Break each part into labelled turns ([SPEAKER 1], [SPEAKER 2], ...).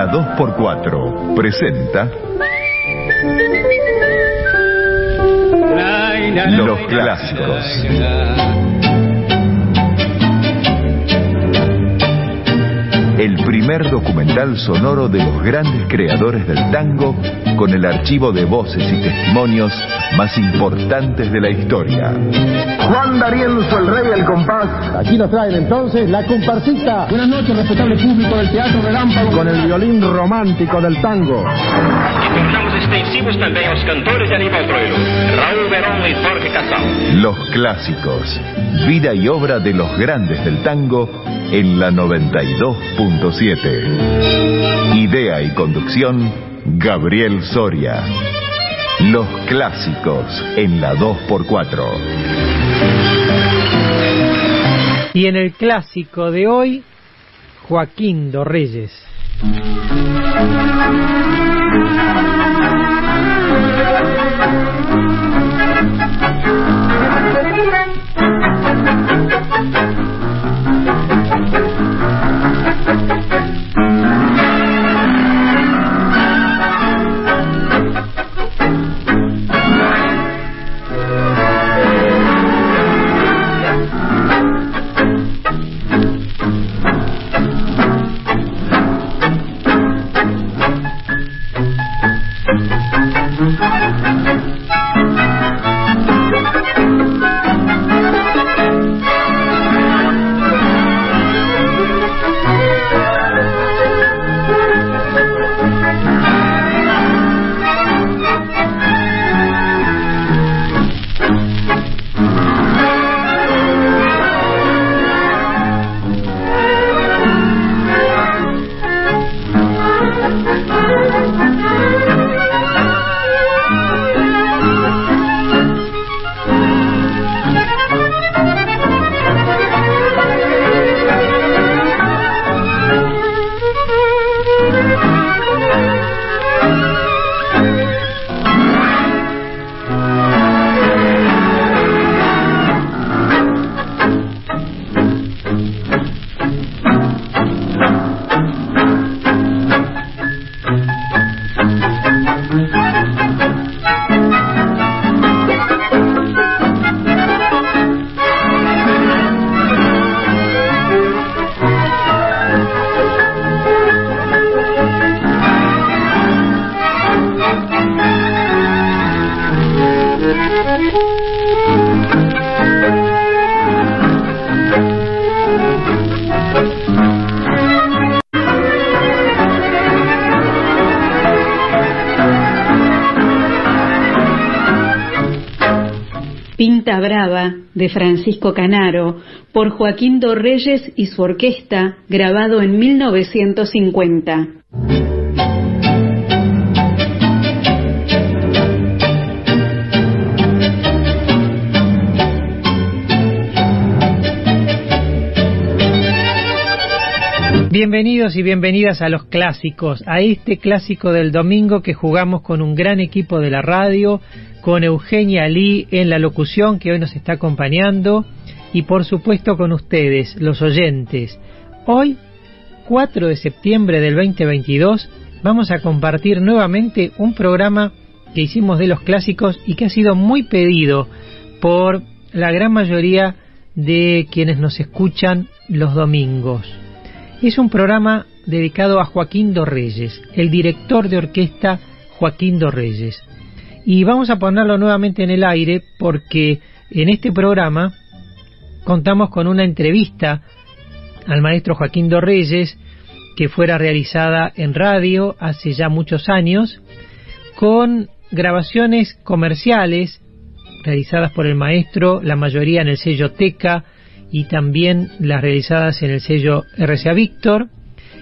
[SPEAKER 1] La 2x4 presenta Los clásicos. El primer documental sonoro de los grandes creadores del tango con el archivo de voces y testimonios más importantes de la historia.
[SPEAKER 2] Juan D'Arienzo, el rey del compás.
[SPEAKER 3] Aquí nos traen entonces la comparsita.
[SPEAKER 4] Buenas noches, respetable público del Teatro Relámpago.
[SPEAKER 3] Con el violín romántico del tango.
[SPEAKER 5] Extensivos também aos cantores de Aníbal Troilo, Raúl Verón y Jorge Casal.
[SPEAKER 1] Los clásicos. Vida y obra de los grandes del tango en la 92.7. Idea y conducción, Gabriel Soria. Los clásicos en la 2x4.
[SPEAKER 6] Y en el clásico de hoy, Joaquín Dorreyes.
[SPEAKER 7] Pinta de Francisco Canaro por Joaquín Dorreyes y su orquesta, grabado en 1950.
[SPEAKER 6] Bienvenidos y bienvenidas a los clásicos, a este clásico del domingo que jugamos con un gran equipo de la radio, con Eugenia Lee en la locución que hoy nos está acompañando y por supuesto con ustedes, los oyentes. Hoy, 4 de septiembre del 2022, vamos a compartir nuevamente un programa que hicimos de los clásicos y que ha sido muy pedido por la gran mayoría de quienes nos escuchan los domingos. Es un programa dedicado a Joaquín Dorreyes, el director de orquesta Joaquín Dorreyes. Y vamos a ponerlo nuevamente en el aire porque en este programa contamos con una entrevista al maestro Joaquín Dorreyes que fuera realizada en radio hace ya muchos años con grabaciones comerciales realizadas por el maestro, la mayoría en el sello Teca y también las realizadas en el sello RCA Víctor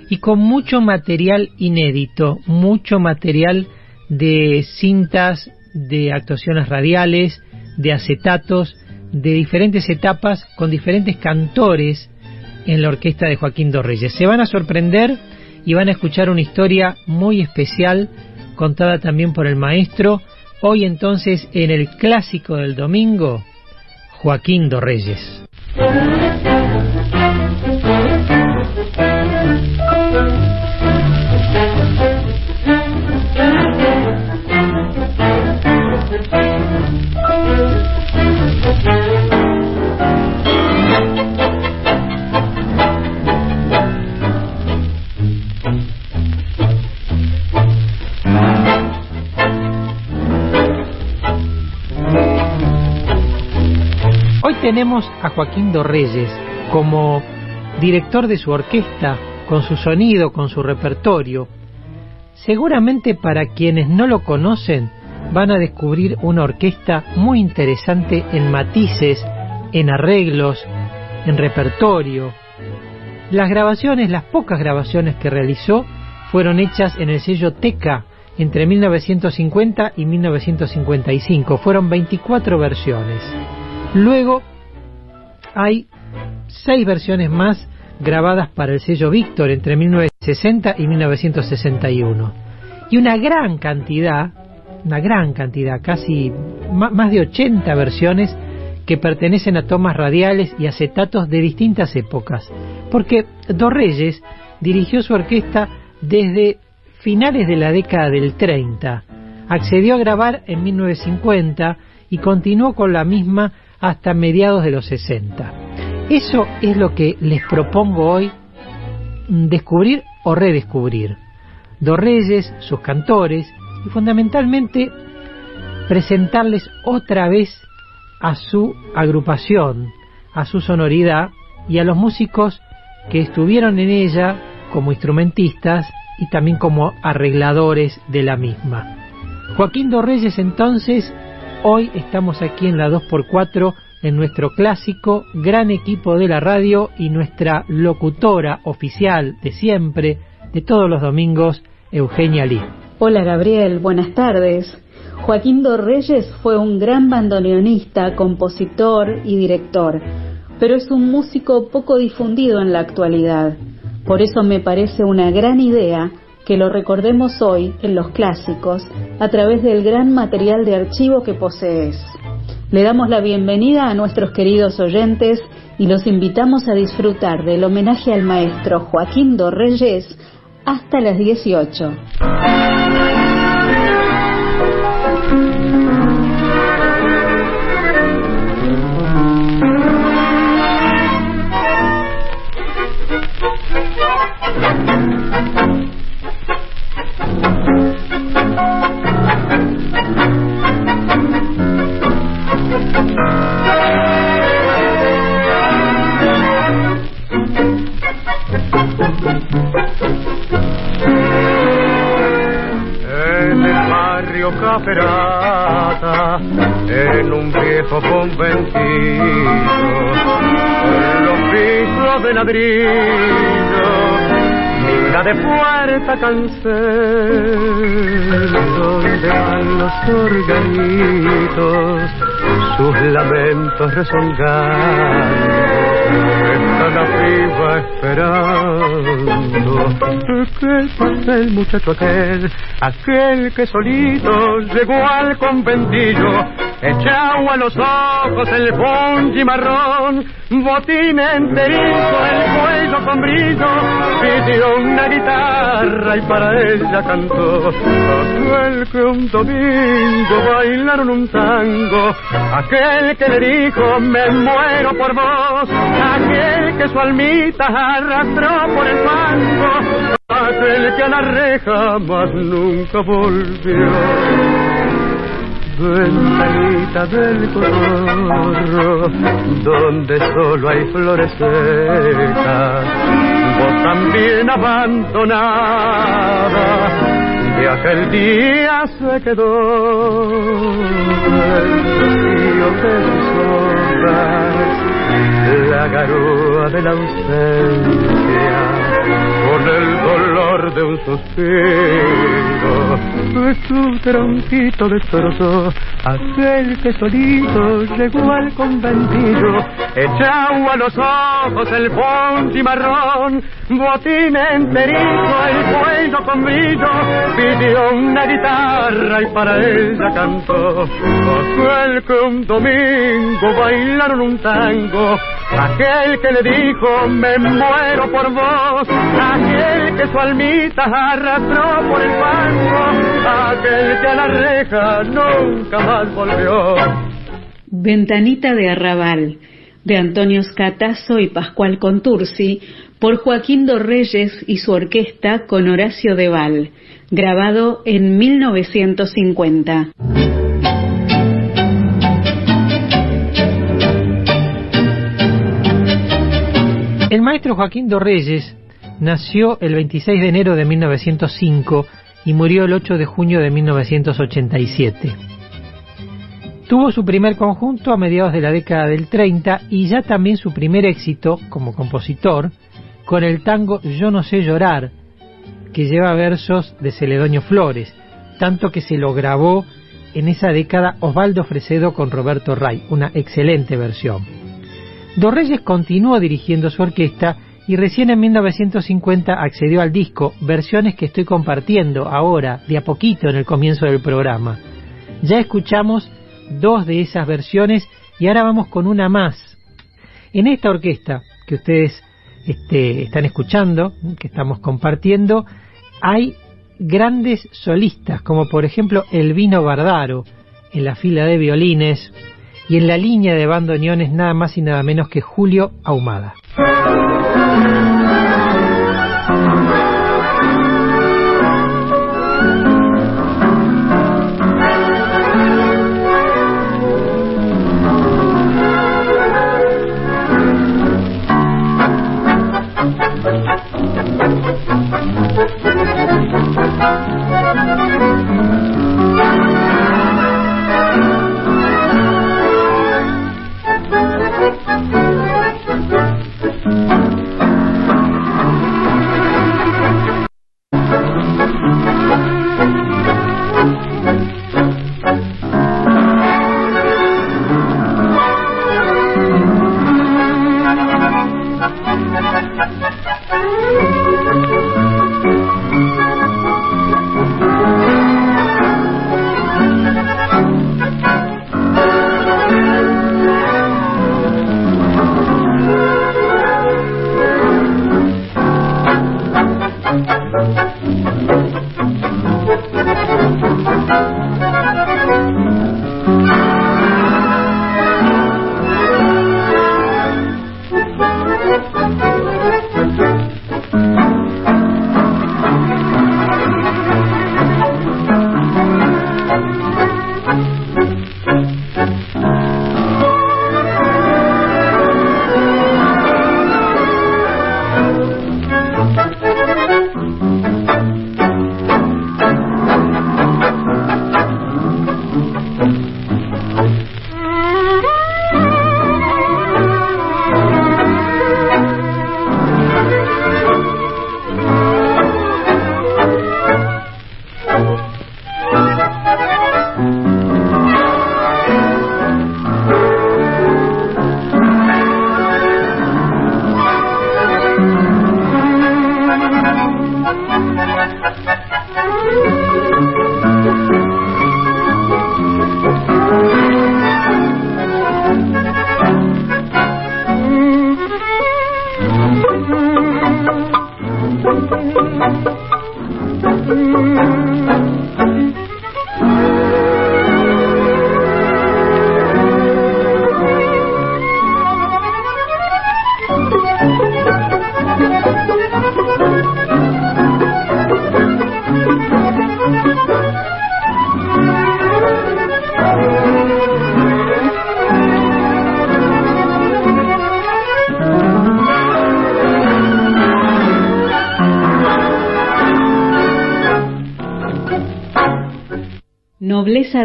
[SPEAKER 6] y con mucho material inédito, mucho material de cintas, de actuaciones radiales, de acetatos, de diferentes etapas con diferentes cantores en la orquesta de Joaquín Dorreyes. Se van a sorprender y van a escuchar una historia muy especial contada también por el maestro. Hoy entonces en el clásico del domingo, Joaquín Dorreyes. Tenemos a Joaquín Dorreyes como director de su orquesta, con su sonido, con su repertorio. Seguramente para quienes no lo conocen van a descubrir una orquesta muy interesante en matices, en arreglos, en repertorio. Las grabaciones, las pocas grabaciones que realizó, fueron hechas en el sello Teca entre 1950 y 1955. Fueron 24 versiones. Luego hay seis versiones más grabadas para el sello Víctor entre 1960 y 1961. Y una gran cantidad, una gran cantidad, casi más de 80 versiones que pertenecen a tomas radiales y acetatos de distintas épocas. Porque Dorreyes dirigió su orquesta desde finales de la década del 30. Accedió a grabar en 1950 y continuó con la misma hasta mediados de los 60. Eso es lo que les propongo hoy descubrir o redescubrir. Dos Reyes, sus cantores y fundamentalmente presentarles otra vez a su agrupación, a su sonoridad y a los músicos que estuvieron en ella como instrumentistas y también como arregladores de la misma. Joaquín Dorreyes entonces, hoy estamos aquí en la 2x4 en nuestro clásico gran equipo de la radio y nuestra locutora oficial de siempre, de todos los domingos, Eugenia Lee.
[SPEAKER 7] Hola Gabriel, buenas tardes. Joaquín Dorreyes fue un gran bandoneonista, compositor y director, pero es un músico poco difundido en la actualidad. Por eso me parece una gran idea que lo recordemos hoy en los clásicos a través del gran material de archivo que posees. Le damos la bienvenida a nuestros queridos oyentes y los invitamos a disfrutar del homenaje al maestro Joaquín Dorreyes hasta las 18.
[SPEAKER 8] En el barrio Caperata, en un viejo conventillo, con los pisos de ladrillo, linda de puerta cancel, donde van los organitos, sus lamentos rezongando está la piba esperando. Que pase el muchacho aquel, aquel que solito llegó al conventillo, echado a los ojos el ponchi marrón, botín enterizo, el cuello con brillo, pidió una guitarra y para ella cantó, aquel que un domingo bailaron un tango, aquel que le dijo me muero por vos, aquel que su almita arrastró por el fango, aquel que a la reja más nunca volvió. Ventanita del cotorro, donde solo hay flores vos también abandonada, de aquel día se quedó. El río de sus la garúa de la ausencia, con el dolor de un suspiro, su tronquito destrozó aquel que solito llegó al conventillo, echado a los ojos el ponchi marrón, botín enterizo, el cuello con brillo, pidió una guitarra y para ella cantó, aquel que un domingo bailaron un tango, aquel que le dijo me muero por vos, aquel que su almita arrastró por el banco, aquel que a la reja nunca más volvió.
[SPEAKER 7] Ventanita de Arrabal, de Antonio Scatazo y Pascual Contursi, por Joaquín Dorreyes y su orquesta con Horacio Deval, grabado en 1950.
[SPEAKER 6] El maestro Joaquín Dorreyes nació el 26 de enero de 1905 y murió el 8 de junio de 1987. Tuvo su primer conjunto a mediados de la década del 30 y ya también su primer éxito como compositor con el tango Yo no sé llorar, que lleva versos de Celedonio Flores, tanto que se lo grabó en esa década Osvaldo Fresedo con Roberto Ray, una excelente versión. Dos Reyes continuó dirigiendo su orquesta y recién en 1950 accedió al disco, versiones que estoy compartiendo ahora, de a poquito en el comienzo del programa. Ya escuchamos dos de esas versiones y ahora vamos con una más. En esta orquesta que ustedes este, están escuchando, que estamos compartiendo, hay grandes solistas, como por ejemplo Elvino Bardaro, en la fila de violines, y en la línea de bandoneones nada más y nada menos que Julio Ahumada. Amen.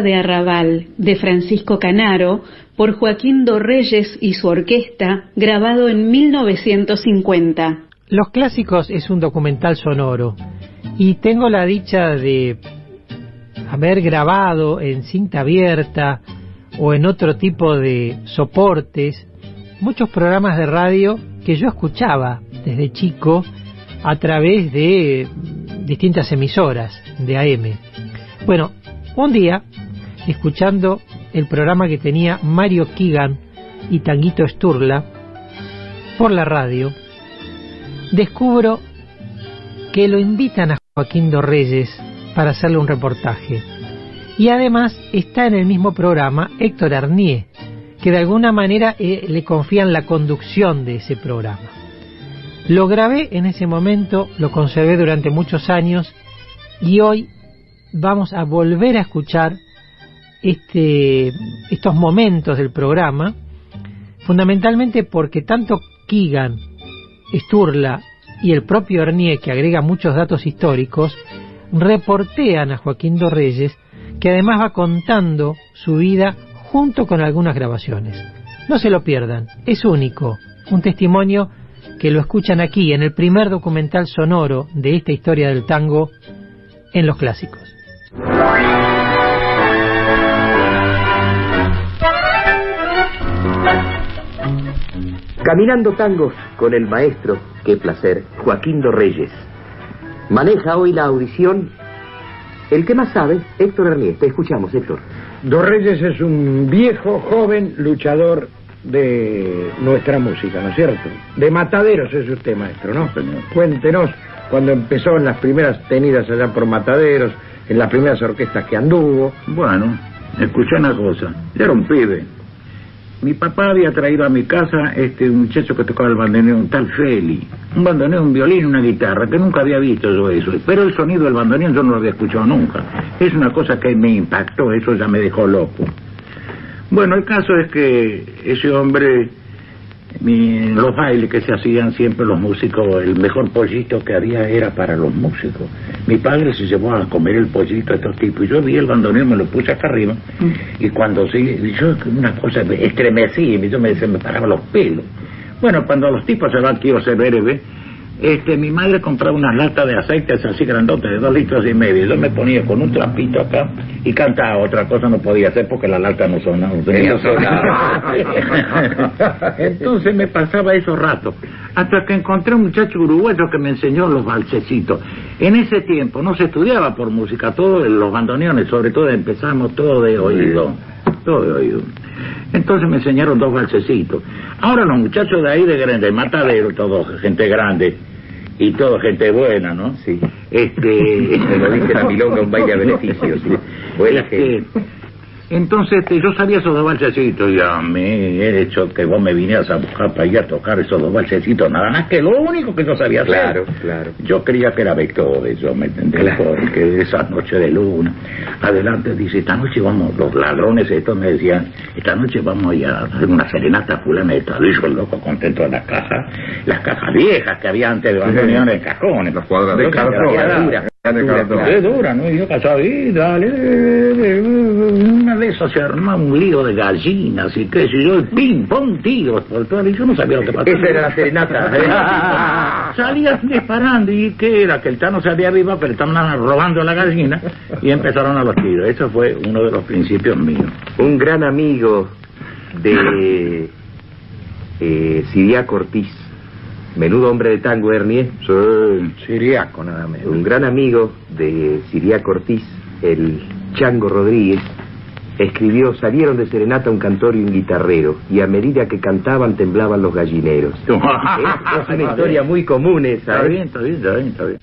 [SPEAKER 7] De Arrabal de Francisco Canaro por Joaquín Dorreyes y su orquesta, grabado en 1950.
[SPEAKER 6] Los Clásicos es un documental sonoro y tengo la dicha de haber grabado en cinta abierta o en otro tipo de soportes muchos programas de radio que yo escuchaba desde chico a través de distintas emisoras de AM. Bueno, un día escuchando el programa que tenía Mario Kigan y Tanguito Sturla por la radio, descubro que lo invitan a Joaquín Dorreyes para hacerle un reportaje. Y además está en el mismo programa Héctor Arnier, que de alguna manera eh, le confían la conducción de ese programa. Lo grabé en ese momento, lo conservé durante muchos años y hoy vamos a volver a escuchar este, estos momentos del programa, fundamentalmente porque tanto Keegan Sturla y el propio Hernier, que agrega muchos datos históricos, reportean a Joaquín Dorreyes, que además va contando su vida junto con algunas grabaciones. No se lo pierdan, es único, un testimonio que lo escuchan aquí en el primer documental sonoro de esta historia del tango en los clásicos.
[SPEAKER 9] Caminando tangos con el maestro, qué placer, Joaquín Reyes. Maneja hoy la audición el que más sabe, Héctor Hernier. Te escuchamos, Héctor.
[SPEAKER 3] Reyes es un viejo, joven luchador de nuestra música, ¿no es cierto? De Mataderos es usted, maestro, ¿no?
[SPEAKER 10] Señor.
[SPEAKER 3] Cuéntenos cuando empezó en las primeras tenidas allá por Mataderos, en las primeras orquestas que anduvo.
[SPEAKER 10] Bueno, escuché una cosa. Yo era un pibe. Mi papá había traído a mi casa este muchacho que tocaba el bandoneón, un tal Feli. Un bandoneón, un violín, una guitarra, que nunca había visto yo eso. Pero el sonido del bandoneón yo no lo había escuchado nunca. Es una cosa que me impactó, eso ya me dejó loco. Bueno, el caso es que ese hombre, mi- los bailes que se hacían siempre los músicos, el mejor pollito que había era para los músicos. Mi padre se llevó a comer el pollito a estos tipos y yo vi el bandoneón, me lo puse acá arriba y cuando sí, yo una cosa, me estremecí, y yo me, se me paraban los pelos. Bueno, cuando los tipos se van, quiero ser breve, este, mi madre compraba unas latas de aceites así grandotes, de dos litros y medio. Yo me ponía con un trapito acá y cantaba. Otra cosa no podía hacer porque la lata no sonaba. no
[SPEAKER 9] sonaba.
[SPEAKER 10] Entonces me pasaba esos ratos. Hasta que encontré un muchacho uruguayo que me enseñó los valsecitos. En ese tiempo no se estudiaba por música, todo los bandoneones, sobre todo empezamos todo de oído. Todo de oído. Entonces me enseñaron dos valsecitos. Ahora los muchachos de ahí de grande, matadero, todo gente grande y todo gente buena, ¿no?
[SPEAKER 9] Sí.
[SPEAKER 10] Este,
[SPEAKER 9] lo dice la milonga, un baile a beneficio, sí. Buena
[SPEAKER 10] Este,
[SPEAKER 9] gente.
[SPEAKER 10] Entonces este, yo sabía esos dos valsecitos y a mí he hecho que vos me vinieras a buscar para ir a tocar esos dos valsecitos, nada más que lo único que yo sabía hacer.
[SPEAKER 9] Claro, claro.
[SPEAKER 10] Yo creía que era Beethoven, yo me entendí,
[SPEAKER 9] Claro.
[SPEAKER 10] porque esa noche de luna, adelante dice, esta noche vamos, los ladrones estos me decían, esta noche vamos a ir a hacer una serenata fulana de tal, y yo el loco contento de las cajas, las cajas viejas que había antes de bandoneones, cajones,
[SPEAKER 1] Los cuadros
[SPEAKER 10] de
[SPEAKER 1] de de
[SPEAKER 10] qué dura, ¿no? Y yo eh, una vez se armaba un lío de gallinas y qué sé yo, y pim, pum, tiros por todo, y yo no sabía lo que pasaba.
[SPEAKER 9] Esa era la serenata.
[SPEAKER 10] Salían disparando y que era que el Tano salía arriba, pero estaban robando la gallina y empezaron a los tiros. Eso fue uno de los principios míos.
[SPEAKER 9] Un gran amigo de eh, Siria Ortiz, menudo hombre de tango, Hernier.
[SPEAKER 3] Siriaco, nada menos.
[SPEAKER 9] Un gran amigo de Siria Ortiz, el Chango Rodríguez, escribió Salieron de serenata un cantor y un guitarrero, y a medida que cantaban temblaban los gallineros. Es una historia muy común esa.
[SPEAKER 10] Está
[SPEAKER 9] ¿eh?
[SPEAKER 10] bien, está bien, está bien, está bien.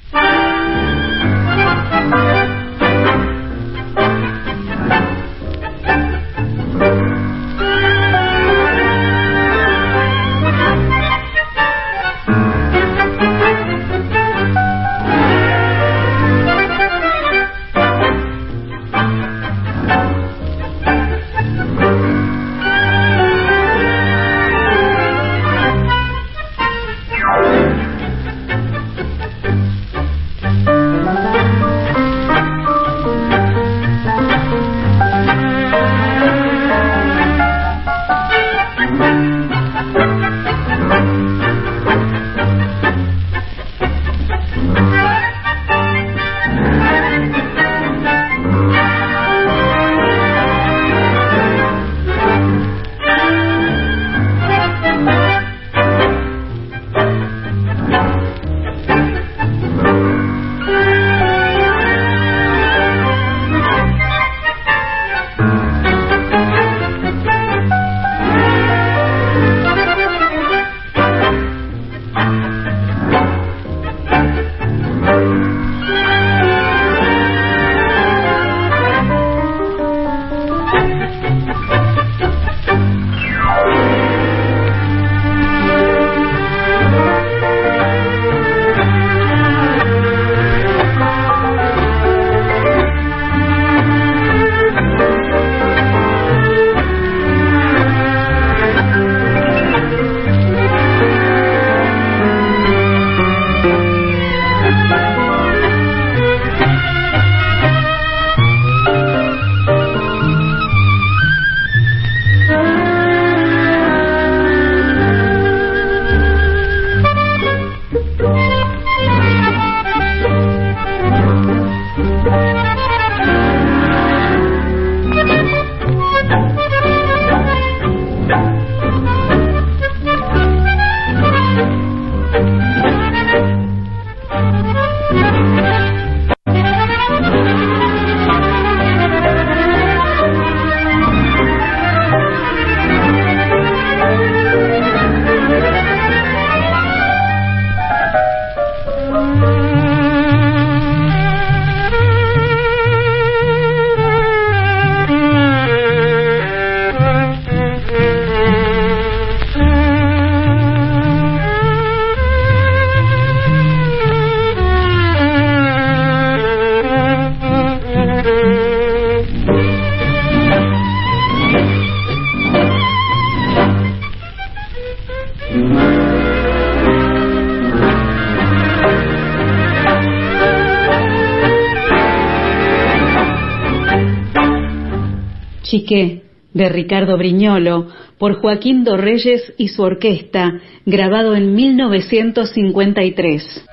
[SPEAKER 7] De Ricardo Briñolo, por Joaquín Dorreyes y su orquesta, grabado en 1953.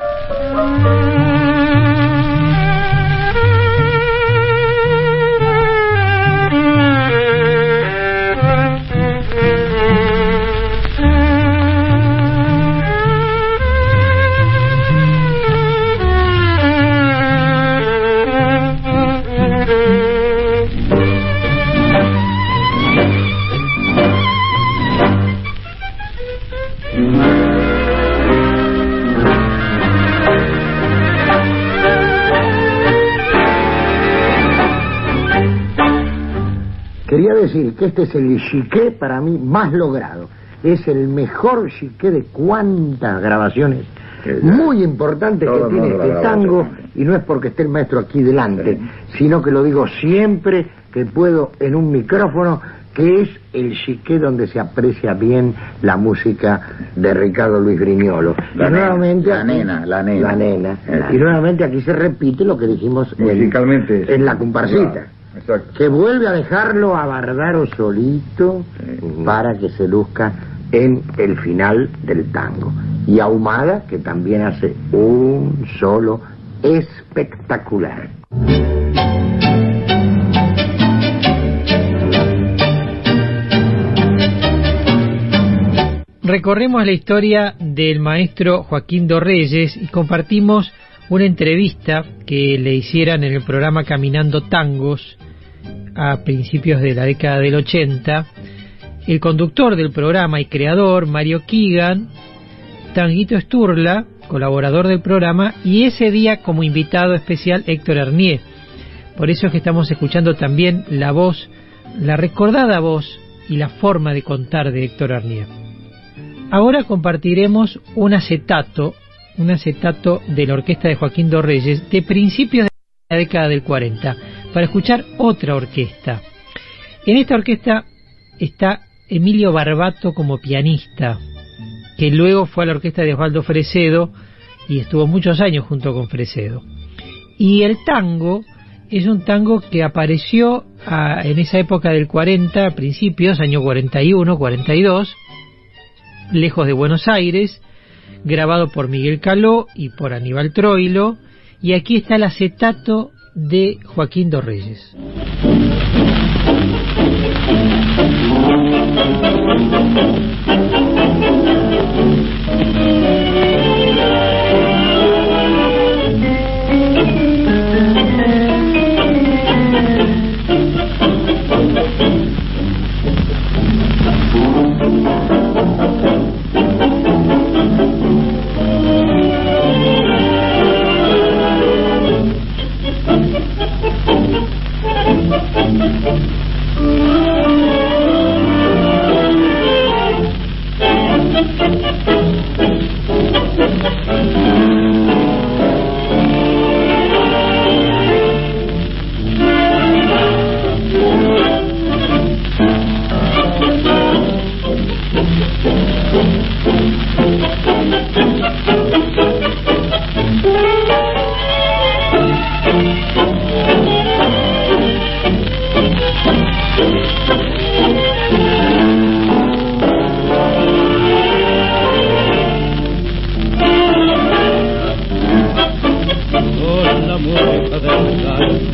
[SPEAKER 3] Este es el chiqué para mí más logrado. Es el mejor chiqué de cuantas grabaciones muy importantes
[SPEAKER 10] Todo
[SPEAKER 3] que tiene este tango. Y no es porque esté el maestro aquí delante, sino que lo digo siempre que puedo en un micrófono, que es el chiqué donde se aprecia bien la música de Ricardo Luis Griñolo.
[SPEAKER 10] La
[SPEAKER 3] y
[SPEAKER 10] nena,
[SPEAKER 3] nuevamente
[SPEAKER 10] la nena, la nena.
[SPEAKER 3] La nena.
[SPEAKER 10] Eh.
[SPEAKER 3] Y nuevamente aquí se repite lo que dijimos en-
[SPEAKER 10] Musicalmente.
[SPEAKER 3] en, la comparsita.
[SPEAKER 10] Claro, Exacto.
[SPEAKER 3] que vuelve a dejarlo a Bardaro solito para que se luzca en el final del tango. Y Ahumada, que también hace un solo espectacular.
[SPEAKER 6] Recorremos la historia del maestro Joaquín Dorreyes y compartimos una entrevista que le hicieran en el programa Caminando Tangos a principios de la década del 80. El conductor del programa y creador, Mario Keegan, Tanguito Sturla, colaborador del programa, y ese día como invitado especial Héctor Hernier. Por eso es que estamos escuchando también la voz, la recordada voz y la forma de contar de Héctor Hernier. Ahora compartiremos un acetato, un acetato de la orquesta de Joaquín Dorreyes de principios de la década del 40, para escuchar otra orquesta. En esta orquesta está Emilio Barbato como pianista, que luego fue a la orquesta de Osvaldo Fresedo y estuvo muchos años junto con Fresedo. Y el tango es un tango que apareció ah, en esa época del 40, a principios, año 41, 42, lejos de Buenos Aires, grabado por Miguel Caló y por Aníbal Troilo, y aquí está el acetato de Joaquín Dorreyes.
[SPEAKER 8] Con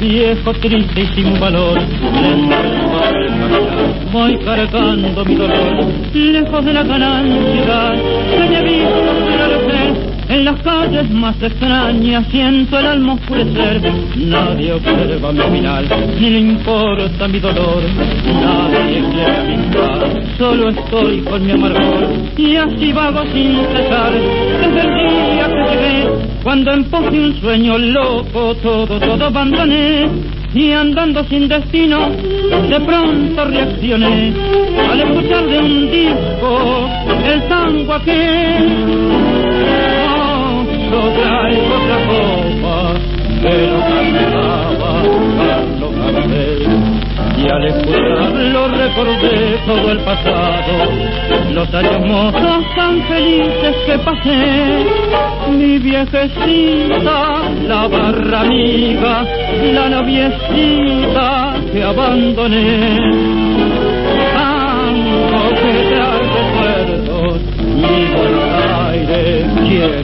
[SPEAKER 8] viejo triste y sin valor, voy cargando mi dolor, lejos de la gran ciudad, que las calles más extrañas siento el alma oscurecer, nadie observa mi final, ni le importa mi dolor, nadie quiere amistad, solo estoy con mi amargor, y así vago sin cesar, desde el día que llegué, cuando de un sueño loco todo, todo abandoné. Y andando sin destino de pronto reaccioné. Al escuchar de un disco el tango aquel. Oh, traigo otra copa que lo cantaba Carlos Gardel y al escucharlo recordé todo el pasado, los años mozos tan felices que pasé, mi viejecita, la barra amiga, la noviecita que abandoné.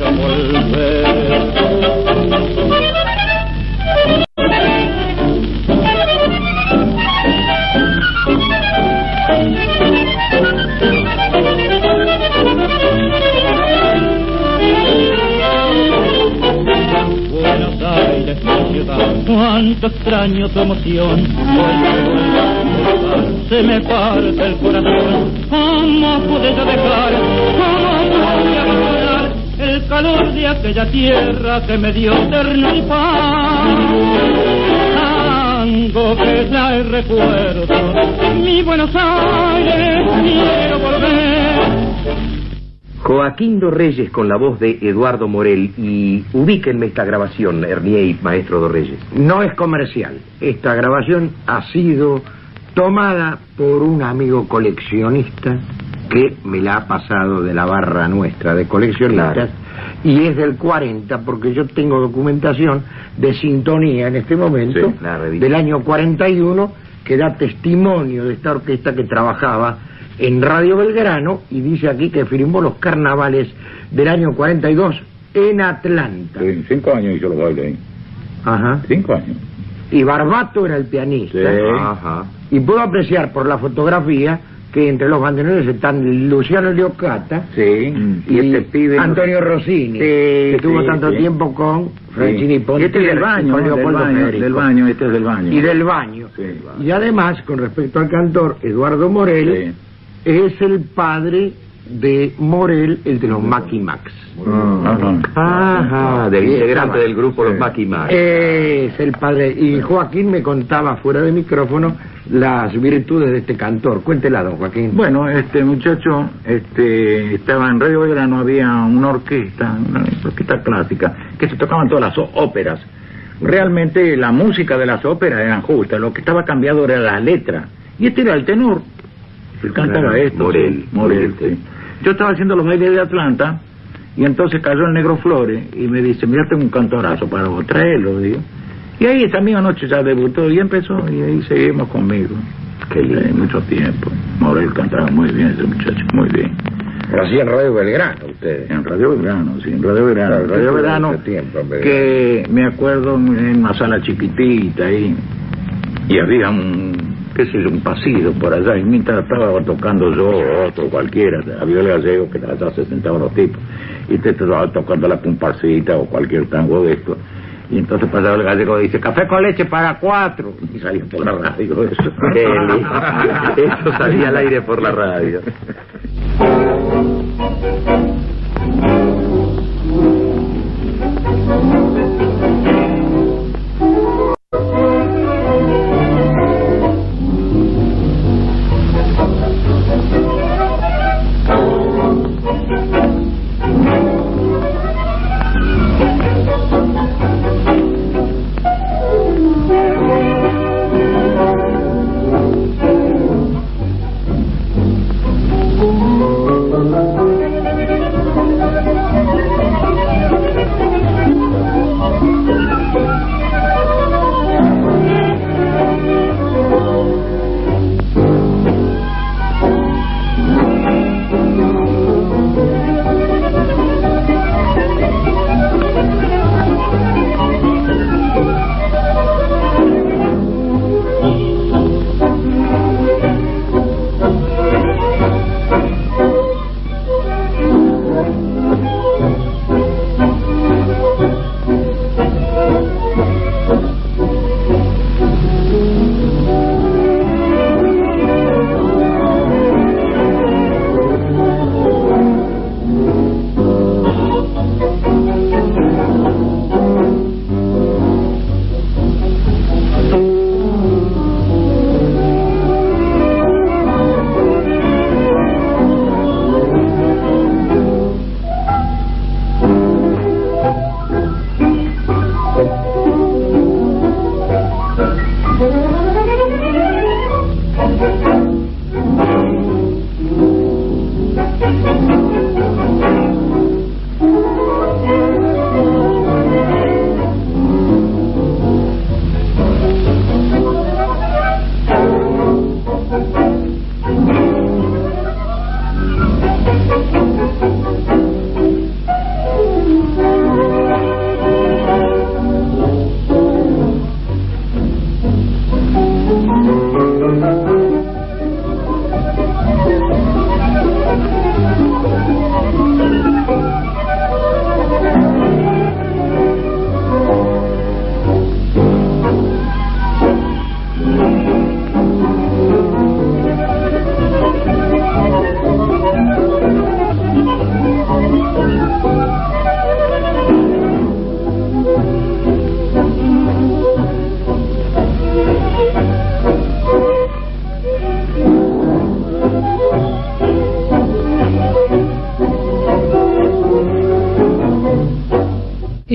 [SPEAKER 8] Quiero volver. Cuánto extraño tu emoción. Se me parte el corazón. ¿Cómo pude dejar? ¿Cómo calor de aquella tierra que me dio eterno y paz? Tango que trae recuerdo. Mi Buenos Aires, quiero volver.
[SPEAKER 9] Joaquín dos Reyes con la voz de Eduardo Morel y ubíquenme esta grabación, Hernier y Maestro dos Reyes.
[SPEAKER 3] No es comercial. Esta grabación ha sido tomada por un amigo coleccionista que me la ha pasado de la barra nuestra de coleccionistas y es del 40 porque yo tengo documentación de sintonía en este momento
[SPEAKER 9] Sí,
[SPEAKER 3] del año 41 que da testimonio de esta orquesta que trabajaba en Radio Belgrano y dice aquí que firmó los carnavales del año 42 en Atlanta.
[SPEAKER 10] Sí, cinco años hizo los bailes ahí.
[SPEAKER 3] Ajá.
[SPEAKER 10] Cinco años.
[SPEAKER 3] Y Barbato era el pianista.
[SPEAKER 10] Sí.
[SPEAKER 9] Ajá.
[SPEAKER 3] Y puedo apreciar por la fotografía que entre los bandoneones están Luciano Leocata
[SPEAKER 10] Sí.
[SPEAKER 3] y,
[SPEAKER 10] este pibe.
[SPEAKER 3] Antonio Rossini,
[SPEAKER 10] Sí,
[SPEAKER 3] que
[SPEAKER 10] sí,
[SPEAKER 3] tuvo tanto tiempo con Francini. Ponte
[SPEAKER 10] Y este es del baño,
[SPEAKER 3] con
[SPEAKER 10] del
[SPEAKER 3] Leopoldo
[SPEAKER 10] baño,
[SPEAKER 3] Federico.
[SPEAKER 10] del baño, este es del baño.
[SPEAKER 3] Y del baño. Y además, con respecto al cantor Eduardo Morel, es el padre de Morel, el de los Macky Max.
[SPEAKER 9] Ajá, del integrante del grupo Los Macky Max.
[SPEAKER 3] Es el padre. Y Joaquín me contaba fuera de micrófono las virtudes de este cantor. Cuéntela, don Joaquín.
[SPEAKER 10] Bueno, este muchacho este, estaba en Radio Belgrano, había una orquesta, una orquesta clásica, que se tocaban todas las óperas. Realmente la música de las óperas eran justas, lo que estaba cambiado era la letra. Y este era el tenor. Él cantaba
[SPEAKER 9] Claro,
[SPEAKER 10] esto.
[SPEAKER 9] Morel,
[SPEAKER 10] sí, Morel,
[SPEAKER 9] Morel,
[SPEAKER 10] sí. Yo estaba haciendo los bailes de Atlanta y entonces cayó el negro Flores y me dice, mira, tengo un cantorazo para vos, digo. Y ahí esa misma noche ya debutó y empezó y ahí seguimos conmigo.
[SPEAKER 9] Qué lindo.
[SPEAKER 10] Sí, mucho tiempo. Morel cantaba muy bien ese muchacho, muy bien.
[SPEAKER 3] Lo hacía en Radio Belgrano, ustedes.
[SPEAKER 10] En Radio Belgrano, sí, en Radio Belgrano.
[SPEAKER 3] Claro,
[SPEAKER 10] Radio
[SPEAKER 3] tiempo Belgrano.
[SPEAKER 10] que me acuerdo en una sala chiquitita ahí, y había un, qué sé yo, un pasillo por allá, y mientras estaba tocando yo, o otro, cualquiera, había el gallego que allá se sentaban los tipos, y te estaba tocando la comparsita o cualquier tango de esto. Y entonces pasaba el gallego y dice, café con leche para cuatro. Y salía por la radio eso.
[SPEAKER 9] Eso salía al aire por la radio.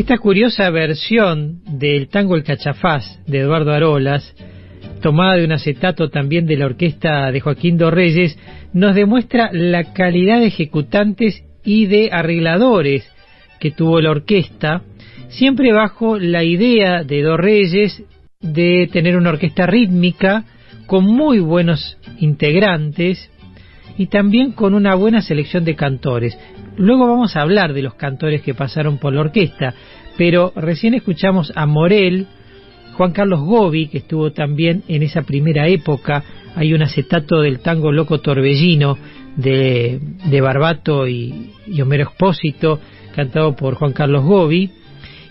[SPEAKER 6] Esta curiosa versión del tango El Cachafaz de Eduardo Arolas, tomada de un acetato también de la orquesta de Joaquín Dorreyes, nos demuestra la calidad de ejecutantes y de arregladores que tuvo la orquesta, siempre bajo la idea de Dorreyes de tener una orquesta rítmica con muy buenos integrantes y también con una buena selección de cantores. Luego vamos a hablar de los cantores que pasaron por la orquesta, pero recién escuchamos a Morel, Juan Carlos Gobi, que estuvo también en esa primera época, hay un acetato del tango Loco Torbellino de, de Barbato y, Homero Expósito, cantado por Juan Carlos Gobi,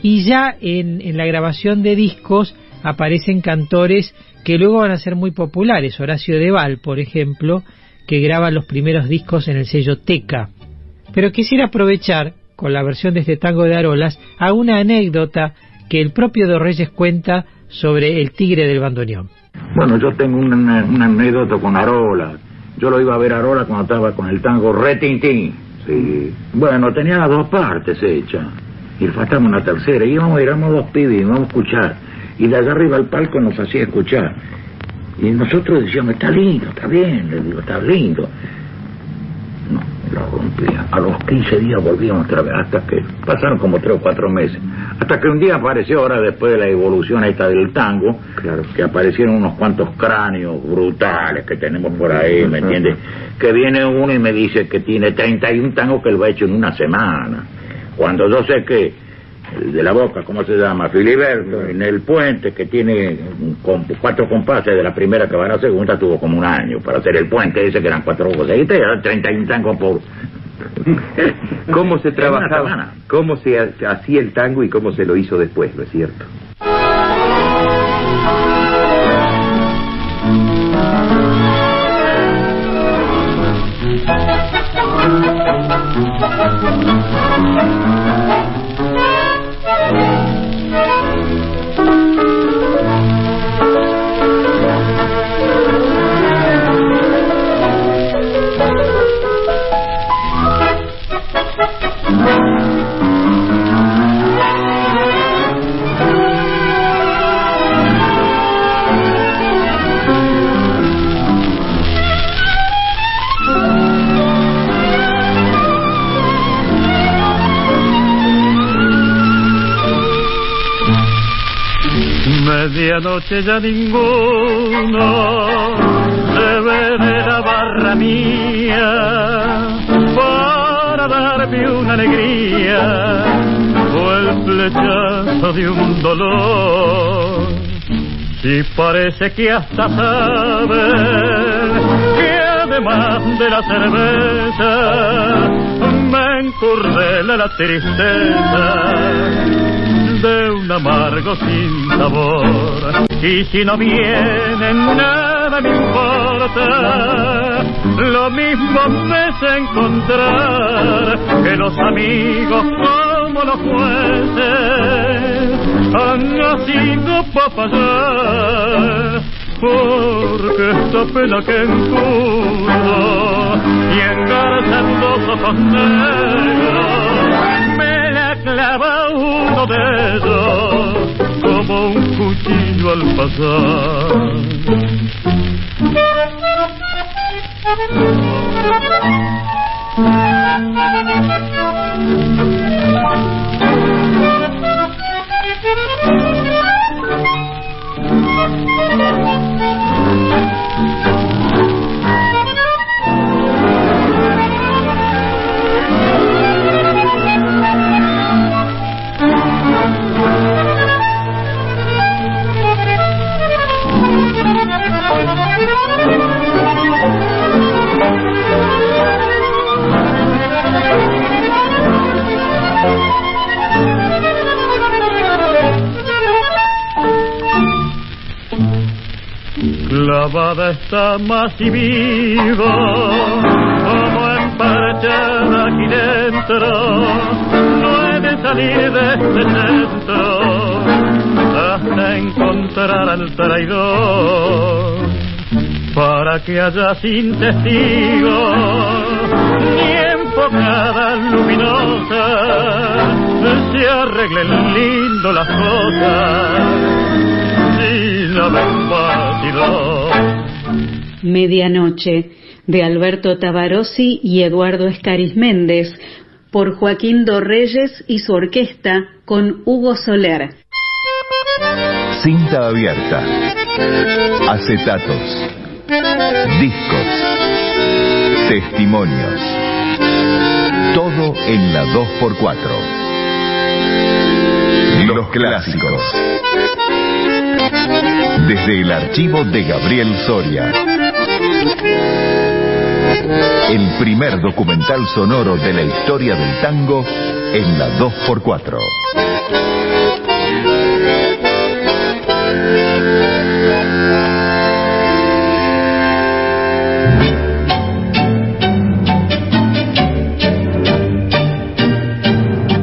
[SPEAKER 6] y ya en, en la grabación de discos aparecen cantores que luego van a ser muy populares, Horacio Deval, por ejemplo, que graba los primeros discos en el sello Teca. Pero quisiera aprovechar, con la versión de este tango de Arolas, a una anécdota que el propio de Reyes cuenta sobre el tigre del bandoneón.
[SPEAKER 10] Bueno, yo tengo una, una anécdota con Arola. Yo lo iba a ver a Arola cuando estaba con el tango Retintín. Sí. Bueno, tenía las dos partes hechas. Y faltaba una tercera. Y íbamos, éramos dos pibes, íbamos a escuchar. Y de allá arriba al palco nos hacía escuchar. Y nosotros decíamos, está lindo, está bien, le digo, está lindo. No, lo rompía. A los 15 días volvíamos otra vez, hasta que pasaron como tres o cuatro meses. Hasta que un día apareció, ahora después de la evolución esta del tango, claro. que aparecieron unos cuantos cráneos brutales que tenemos por ahí, ¿me entiendes? Que viene uno y me dice que tiene 31 tangos que él va hecho en una semana. Cuando yo sé que de la boca, ¿cómo se llama? Filiberto, en el puente que tiene con, cuatro compases de la primera que va a la segunda, tuvo como un año para hacer el puente, dice que eran cuatro cosas. Y te da 31 tangos por...
[SPEAKER 9] ¿Cómo se trabajaba? ¿Cómo se hacía el tango y cómo se lo hizo después, no es cierto?
[SPEAKER 8] Medianoche ya ninguno se ve de la barra mía para darme una alegría o el flechazo de un dolor. Si parece que hasta sabe que además de la cerveza me encurdela la tristeza de un amargo sin sabor. Y si no vienen, nada me importa. Lo mismo me es encontrar que los amigos como los jueces han nacido para fallar. Porque esta pena que encurro y engarzan los ojos negros clava uno de ellos como un cuchillo al pasar. Clavada está más y viva, como emparchada aquí dentro, no he de salir de este centro hasta encontrar al traidor, para que haya sin testigos ni enfocada luminosa
[SPEAKER 11] se arreglen lindo las cosas.
[SPEAKER 7] Medianoche, de Alberto Tabarossi y Eduardo Escaris Méndez, por Joaquín Dorreyes y su orquesta, con Hugo Soler.
[SPEAKER 1] Cinta abierta. Acetatos. Discos. Testimonios. Todo en la 2x4. Los clásicos. Desde el archivo de Gabriel Soria. El primer documental sonoro de la historia del tango en la 2x4.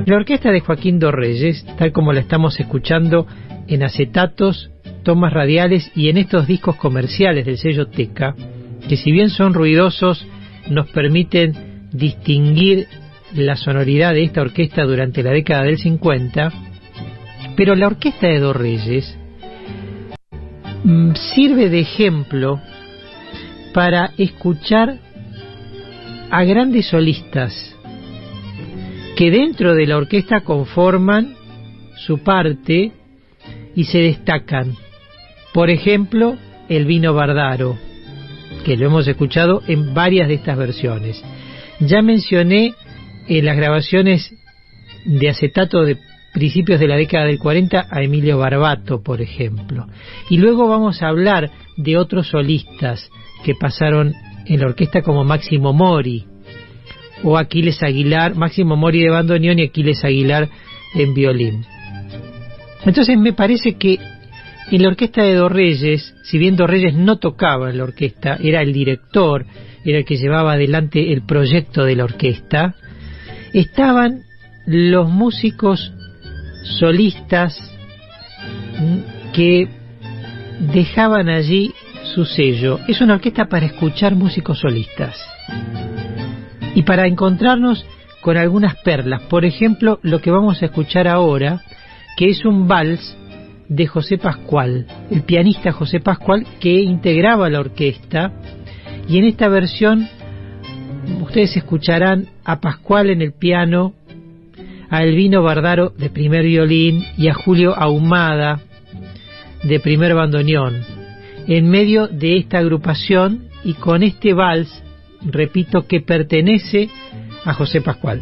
[SPEAKER 6] La orquesta de Joaquín Dorreyes, tal como la estamos escuchando en acetatos, tomas radiales y en estos discos comerciales del sello Teca, que si bien son ruidosos, nos permiten distinguir la sonoridad de esta orquesta durante la década del 50, pero la orquesta de Dorreyes mm, sirve de ejemplo para escuchar a grandes solistas que dentro de la orquesta conforman su parte y se destacan. Por ejemplo, el vino Bardaro, que lo hemos escuchado en varias de estas versiones. Ya mencioné en las grabaciones de acetato de principios de la década del 40 a Emilio Barbato, por ejemplo. Y luego vamos a hablar de otros solistas que pasaron en la orquesta como Máximo Mori, o Aquiles Aguilar, Máximo Mori de bandoneón y Aquiles Aguilar en violín. Entonces me parece que en la orquesta de Dorreyes, si bien Dorreyes no tocaba en la orquesta, era el director, era el que llevaba adelante el proyecto de la orquesta, estaban los músicos solistas que dejaban allí su sello. Es una orquesta para escuchar músicos solistas y para encontrarnos con algunas perlas. Por ejemplo, lo que vamos a escuchar ahora, que es un vals de José Pascual, el pianista José Pascual que integraba la orquesta y en esta versión ustedes escucharán a Pascual en el piano, a Elvino Bardaro de primer violín y a Julio Ahumada de primer bandoneón. En medio de esta agrupación y con este vals repito, que pertenece a José Pascual.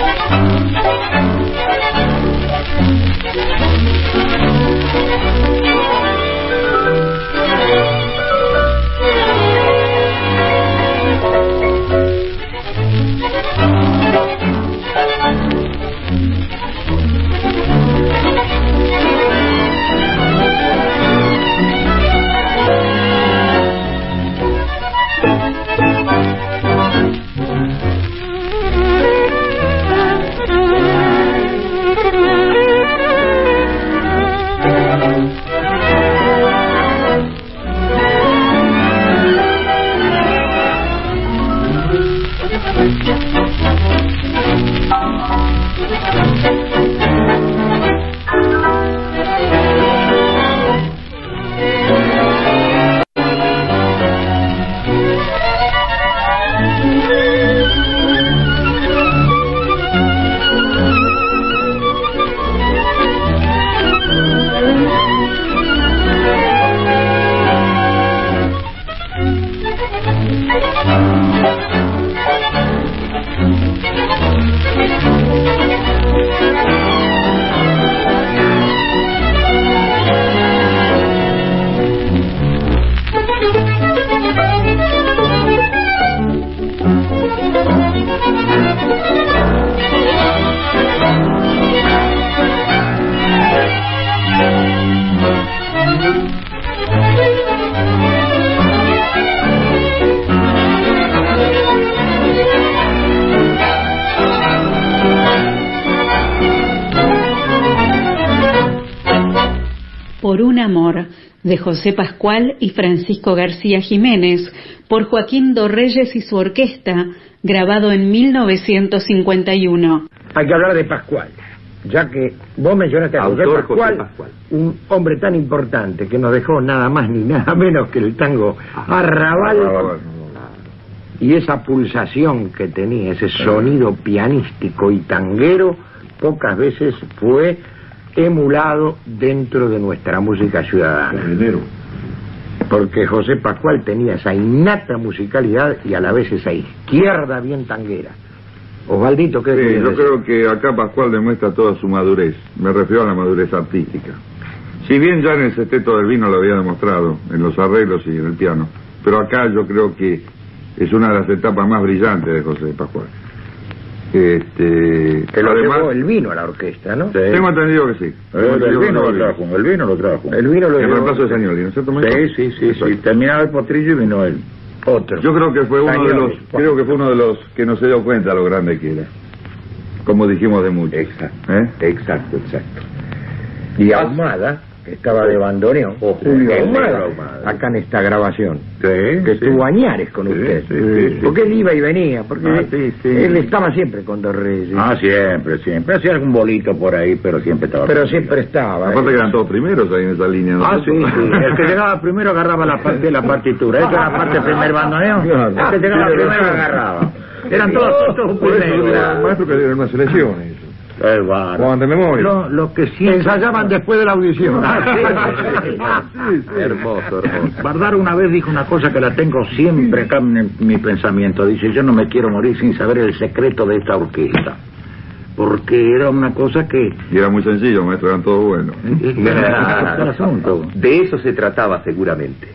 [SPEAKER 7] Thank you. José Pascual y Francisco García Jiménez, por Joaquín Dorreyes y su orquesta, grabado en 1951.
[SPEAKER 3] Hay que hablar de Pascual, ya que vos mencionaste a José
[SPEAKER 9] Autor
[SPEAKER 3] Pascual,
[SPEAKER 9] José Pascual.
[SPEAKER 3] un hombre tan importante que nos dejó nada más ni nada menos que el tango Arrabal.
[SPEAKER 10] Arrabal.
[SPEAKER 3] Y esa pulsación que tenía, ese sonido pianístico y tanguero, pocas veces fue emulado dentro de nuestra música ciudadana. Porque José Pascual tenía esa innata musicalidad y a la vez esa izquierda bien tanguera. Osvaldito, ¿qué
[SPEAKER 12] Sí, yo creo que acá Pascual demuestra toda su madurez. Me refiero a la madurez artística. Si bien ya en el sexteto del vino lo había demostrado, en los arreglos y en el piano, pero acá yo creo que es una de las etapas más brillantes de José Pascual. Este,
[SPEAKER 3] Que lo
[SPEAKER 12] además,
[SPEAKER 3] llevó el vino a la orquesta, ¿no?
[SPEAKER 12] tengo entendido que sí. Tengo
[SPEAKER 10] El, vino lo trajo, el vino lo trajo.
[SPEAKER 3] El vino lo
[SPEAKER 12] En reemplazo de Sagnoli, ¿no es cierto?
[SPEAKER 10] Sí, sí, sí, sí. Terminaba el potrillo y vino él.
[SPEAKER 3] Otro.
[SPEAKER 12] Yo creo que fue uno de los, creo que fue uno de los que no se dio cuenta lo grande que era. Como dijimos de muchos.
[SPEAKER 3] Exacto,
[SPEAKER 12] ¿Eh?
[SPEAKER 3] exacto, exacto. Y Ahumada, estaba de bandoneón, o Julio
[SPEAKER 10] Julio Ahumada,
[SPEAKER 3] acá en esta grabación,
[SPEAKER 10] Sí,
[SPEAKER 3] que
[SPEAKER 10] sí.
[SPEAKER 3] estuvo añares con
[SPEAKER 10] Sí,
[SPEAKER 3] usted.
[SPEAKER 10] sí, sí, sí.
[SPEAKER 3] porque él iba y venía, porque
[SPEAKER 10] Ah, sí, sí.
[SPEAKER 3] él estaba siempre con Dos Reyes.
[SPEAKER 10] Ah, siempre, siempre. Hacía algún bolito por ahí, pero siempre estaba.
[SPEAKER 3] pero
[SPEAKER 10] conmigo.
[SPEAKER 3] siempre estaba.
[SPEAKER 12] Aparte
[SPEAKER 3] ¿eh?
[SPEAKER 12] que eran todos primeros ahí en esa línea. ¿no?
[SPEAKER 10] Ah, sí, sí. El que llegaba primero agarraba la parte de la partitura. Este era la parte del primer bandoneón. El que llegaba primero agarraba. Eran todos, todos primeros.
[SPEAKER 12] maestro que dieron unas elecciones.
[SPEAKER 10] Bar.
[SPEAKER 12] Juan de memoria.
[SPEAKER 10] Lo, lo que siempre...
[SPEAKER 3] Ensayaban después de la audición.
[SPEAKER 10] Ah, sí, sí, sí.
[SPEAKER 9] Hermoso, hermoso.
[SPEAKER 10] Bardar una vez dijo una cosa que la tengo siempre acá en mi pensamiento. Dice, yo no me quiero morir sin saber el secreto de esta orquesta. Porque era una cosa que...
[SPEAKER 12] Y era muy sencillo, maestro, eran todos buenos.
[SPEAKER 9] De eso se trataba seguramente.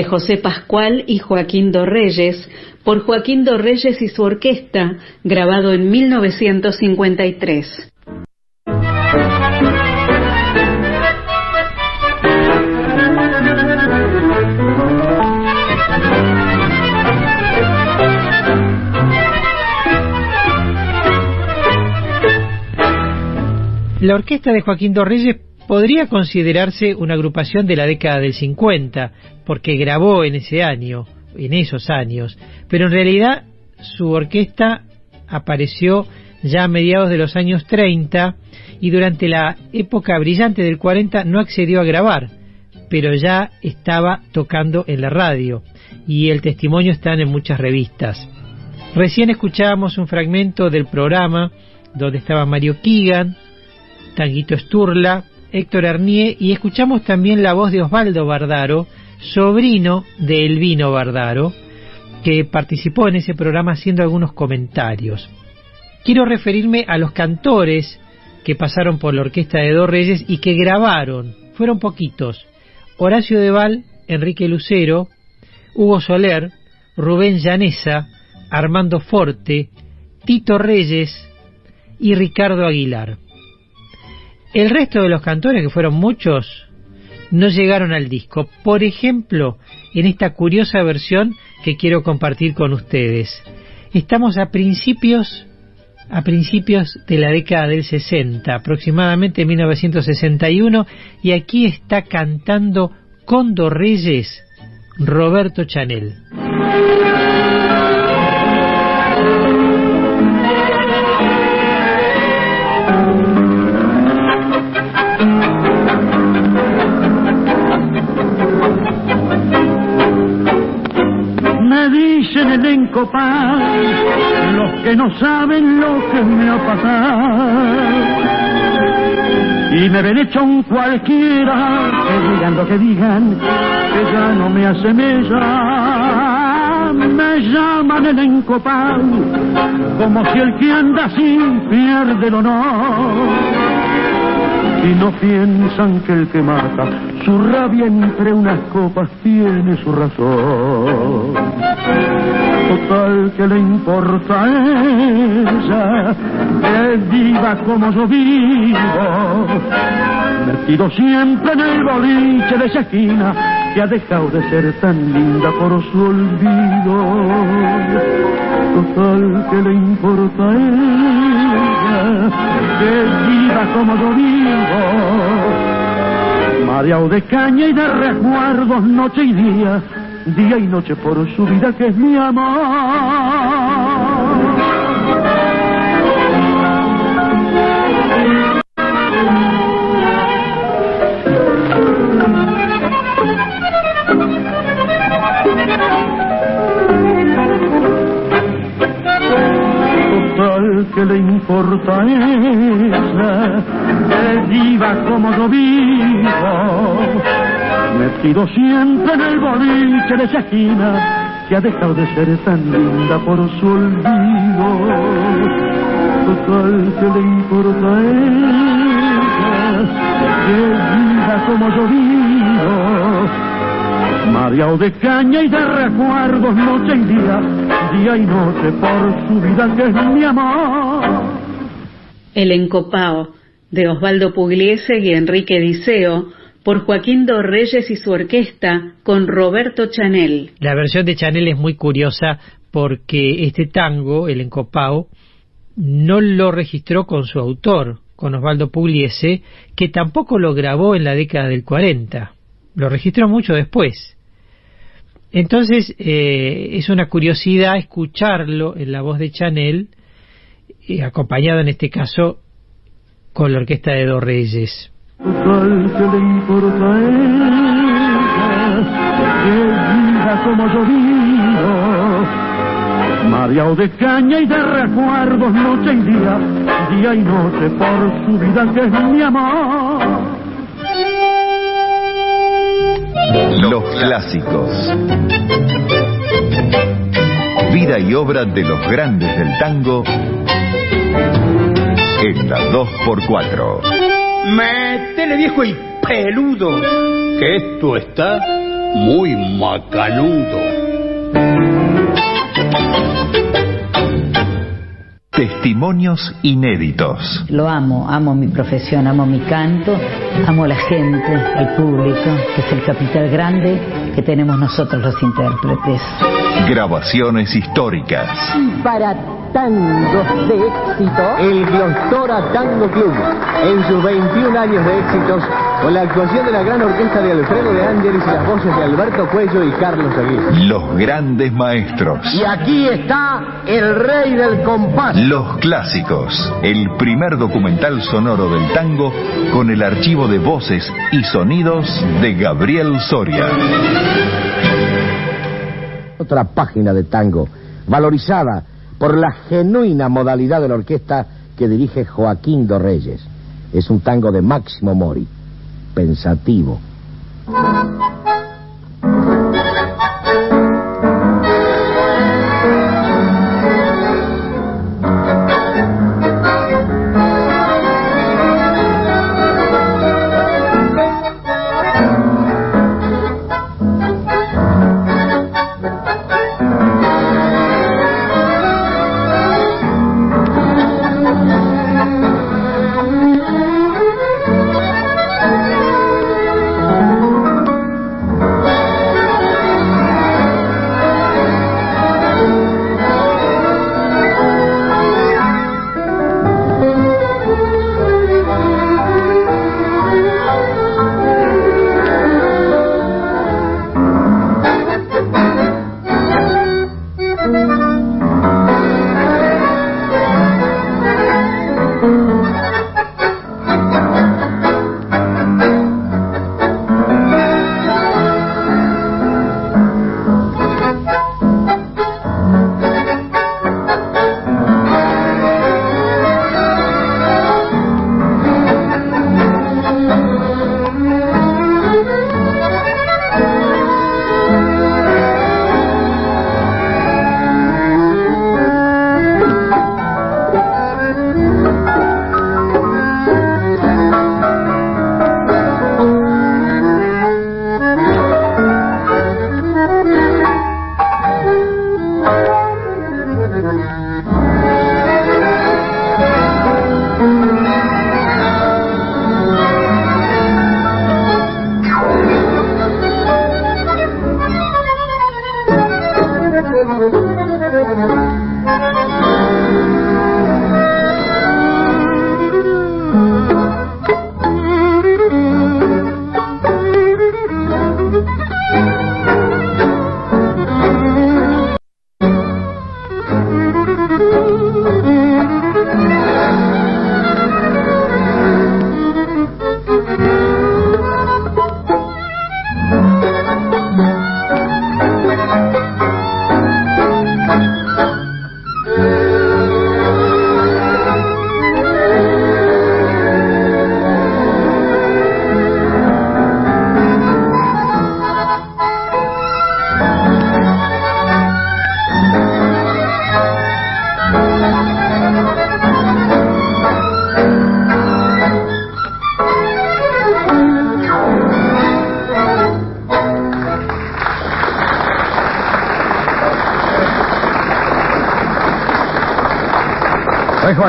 [SPEAKER 7] De José Pascual y Joaquín Dorreyes, por Joaquín Dorreyes y su orquesta, grabado en 1953.
[SPEAKER 6] La orquesta de Joaquín Dorreyes podría considerarse una agrupación de la década del 50, porque grabó en ese año, en esos años, pero en realidad su orquesta apareció ya a mediados de los años 30 y durante la época brillante del 40 no accedió a grabar, pero ya estaba tocando en la radio y el testimonio está en muchas revistas. Recién escuchábamos un fragmento del programa donde estaba Mario Keegan, Tanguito Sturla, Héctor Arnier y escuchamos también la voz de Osvaldo Bardaro, sobrino de Elvino Bardaro, que participó en ese programa haciendo algunos comentarios. Quiero referirme a los cantores que pasaron por la orquesta de Dos Reyes y que grabaron, fueron poquitos, Horacio Deval, Enrique Lucero, Hugo Soler, Rubén Llanesa, Armando Forte, Tito Reyes y Ricardo Aguilar. El resto de los cantores, que fueron muchos, no llegaron al disco. Por ejemplo, en esta curiosa versión que quiero compartir con ustedes. Estamos a principios a principios de la década del 60, aproximadamente 1961, y aquí está cantando Condo Reyes Roberto Chanel.
[SPEAKER 13] Dicen el encopar los que no saben lo que me ha pasado. Y me ven hecho un cualquiera, que digan lo que digan, que ya no me asemeja. Me llaman el encopar, como si el que anda así pierde el honor y no piensan que el que mata su rabia entre unas copas tiene su razón. Que le importa a ella que viva como yo vivo, metido siempre en el boliche de esa esquina que ha dejado de ser tan linda por su olvido. Total que le importa a ella que viva como yo vivo, mareado de caña y de recuerdos noche y día, día y noche por su vida que es mi amor. que le importa ella que viva como yo vivo metido siempre en el boliche de esa esquina que ha dejado de ser tan linda por su olvido. Total que le importa a ella que viva como yo vivo. Mareado de caña y de recuerdos noche y día, día y noche por su vida que es mi amor.
[SPEAKER 7] El encopao de Osvaldo Pugliese y Enrique Diceo por Joaquín Dorreyes y su orquesta con Roberto Chanel.
[SPEAKER 6] La versión de Chanel es muy curiosa porque este tango, el encopao, no lo registró con su autor, con Osvaldo Pugliese, que tampoco lo grabó en la década del 40 lo registró mucho después. Entonces eh, es una curiosidad escucharlo en la voz de Chanel, eh, acompañado en este caso con la orquesta de dos reyes.
[SPEAKER 13] Como yo María de caña y de recuerdos noche y día, día y noche por su vida que es mi amor.
[SPEAKER 1] Los clásicos. Vida y obra de los grandes del tango. Esta 2x4.
[SPEAKER 14] Métele viejo y peludo, que esto está muy macanudo.
[SPEAKER 1] Testimonios inéditos.
[SPEAKER 15] Lo amo, amo mi profesión, amo mi canto, amo la gente, el público, que es el capital grande que tenemos nosotros los intérpretes.
[SPEAKER 1] Grabaciones históricas.
[SPEAKER 16] Para tangos de éxito, el Glostora Tango Club, en sus 21 años de éxitos, con la actuación de la gran orquesta de Alfredo de Ángeles y las voces de Alberto Cuello y Carlos Aguirre.
[SPEAKER 1] Los grandes maestros.
[SPEAKER 16] Y aquí está el rey del compás.
[SPEAKER 1] Los clásicos. El primer documental sonoro del tango con el archivo de voces y sonidos de Gabriel Soria.
[SPEAKER 16] Otra página de tango, valorizada por la genuina modalidad de la orquesta que dirige Joaquín Dorreyes. Es un tango de Máximo Mori, pensativo.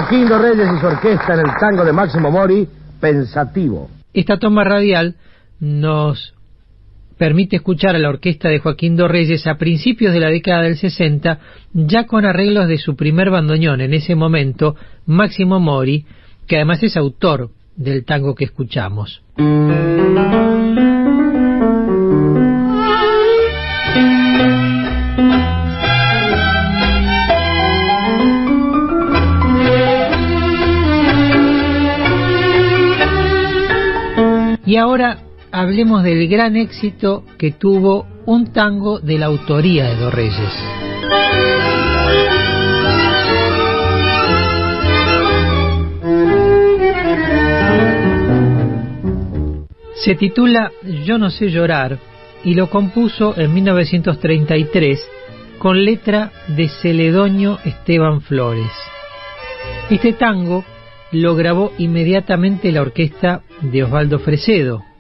[SPEAKER 16] Joaquín Reyes y su orquesta en el tango de Máximo Mori, Pensativo.
[SPEAKER 6] Esta toma radial nos permite escuchar a la orquesta de Joaquín Dorreyes a principios de la década del 60, ya con arreglos de su primer bandoneón en ese momento, Máximo Mori, que además es autor del tango que escuchamos. Hablemos del gran éxito que tuvo un tango de la autoría de Dos Reyes. Se titula Yo no sé llorar y lo compuso en 1933 con letra de Celedonio Esteban Flores. Este tango lo grabó inmediatamente la orquesta de Osvaldo Fresedo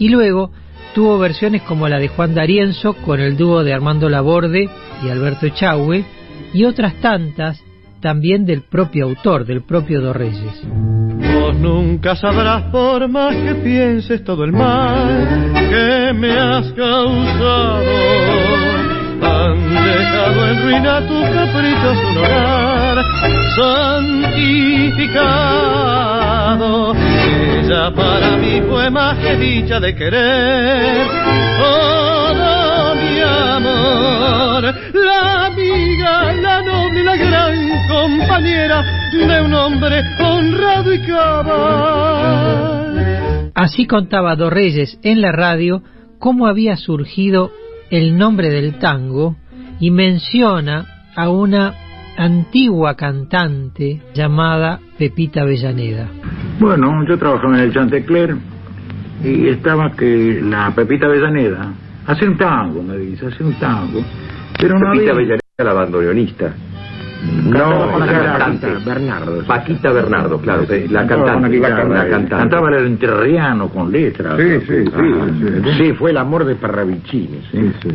[SPEAKER 6] y luego tuvo versiones como la de Juan D'Arienzo con el dúo de Armando Laborde y Alberto Echagüe y otras tantas también del propio autor, del propio Dorreyes.
[SPEAKER 11] Vos nunca sabrás por más que pienses todo el mal que me has causado. Han dejado en ruina tu capricho un hogar santificado. Ella para mí fue más que dicha de querer. Todo mi amor, la amiga, la noble la gran compañera de un hombre honrado y cabal.
[SPEAKER 6] Así contaba Dorreyes en la radio cómo había surgido el nombre del tango y menciona a una antigua cantante llamada Pepita Avellaneda.
[SPEAKER 10] Bueno, yo trabajaba en el Chantecler y estaba que la Pepita Avellaneda hace un tango, me dice, hace un tango. Pero no
[SPEAKER 9] Pepita
[SPEAKER 10] había...
[SPEAKER 9] Avellaneda, la bandoneonista.
[SPEAKER 10] Guitarra.
[SPEAKER 9] cantante.
[SPEAKER 3] Bernardo.
[SPEAKER 9] Paquita Bernardo, claro, la cantante. La cantante.
[SPEAKER 10] Cantaba el entrerriano con letras.
[SPEAKER 12] Sí, sí, sí,
[SPEAKER 10] Ah,
[SPEAKER 12] sí.
[SPEAKER 3] Sí, fue el amor de Parravicini.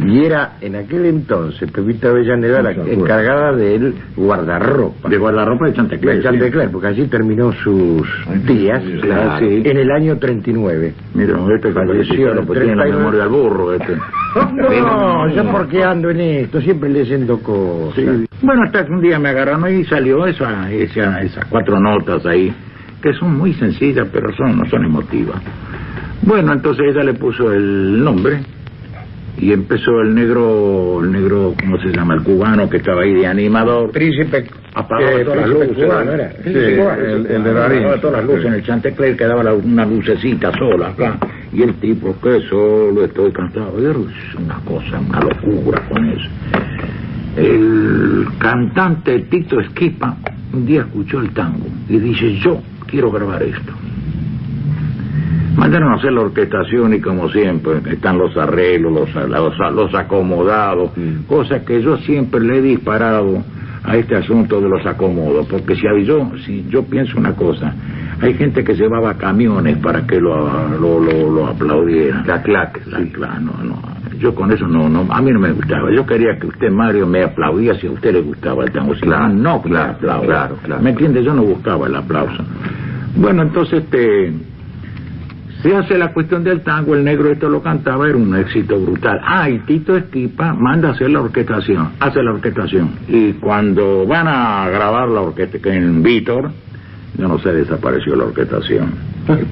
[SPEAKER 3] Y era en aquel entonces Pepita Avellaneda la encargada del guardarropa.
[SPEAKER 10] De guardarropa de Chantecler.
[SPEAKER 3] De Chantecler, porque allí terminó sus días en el año 39.
[SPEAKER 10] Mira, este
[SPEAKER 3] Falleció
[SPEAKER 10] tiene la
[SPEAKER 3] 39.
[SPEAKER 10] memoria al burro, este.
[SPEAKER 3] No, yo porque ando en esto, siempre leyendo cosas.
[SPEAKER 10] Sí. Bueno, hasta que un día me agarraron y salió esa, esa, esas cuatro notas ahí, que son muy sencillas, pero son, no son emotivas. Bueno, entonces ella le puso el nombre y empezó el negro, el negro, ¿cómo se llama? El cubano que estaba ahí de animador.
[SPEAKER 3] Príncipe
[SPEAKER 10] Apagaba
[SPEAKER 3] eh,
[SPEAKER 10] todas las luces.
[SPEAKER 3] cubano, era.
[SPEAKER 12] Sí,
[SPEAKER 3] cubano,
[SPEAKER 12] el,
[SPEAKER 3] sí.
[SPEAKER 12] el de Darín.
[SPEAKER 10] Apagaba todas las luces en el Chantecler quedaba la- una lucecita sola acá. Y el tipo, que solo estoy cansado. Era una cosa, una locura con eso. El cantante Tito Esquipa un día escuchó el tango y dice, yo quiero grabar esto. Mandaron a hacer la orquestación y como siempre están los arreglos, los, los, los acomodados, cosas que yo siempre le he disparado a este asunto de los acomodos, porque si yo, si yo pienso una cosa, hay gente que llevaba camiones para que lo, lo, lo, lo aplaudieran.
[SPEAKER 9] La clac,
[SPEAKER 10] La clac, no, no. Yo con eso no, no, a mí no me gustaba. Yo quería que usted, Mario, me aplaudía si a usted le gustaba el tango. Si
[SPEAKER 9] Claro,
[SPEAKER 10] no,
[SPEAKER 9] claro, claro, claro.
[SPEAKER 10] ¿Me entiende? Yo no buscaba el aplauso. Bueno, entonces, este, se hace la cuestión del tango, el negro esto lo cantaba, era un éxito brutal. Ah, y Tito Esquipa manda a hacer la orquestación, hace la orquestación. Y cuando van a grabar la orquesta, que en Vítor, yo no sé, desapareció la orquestación,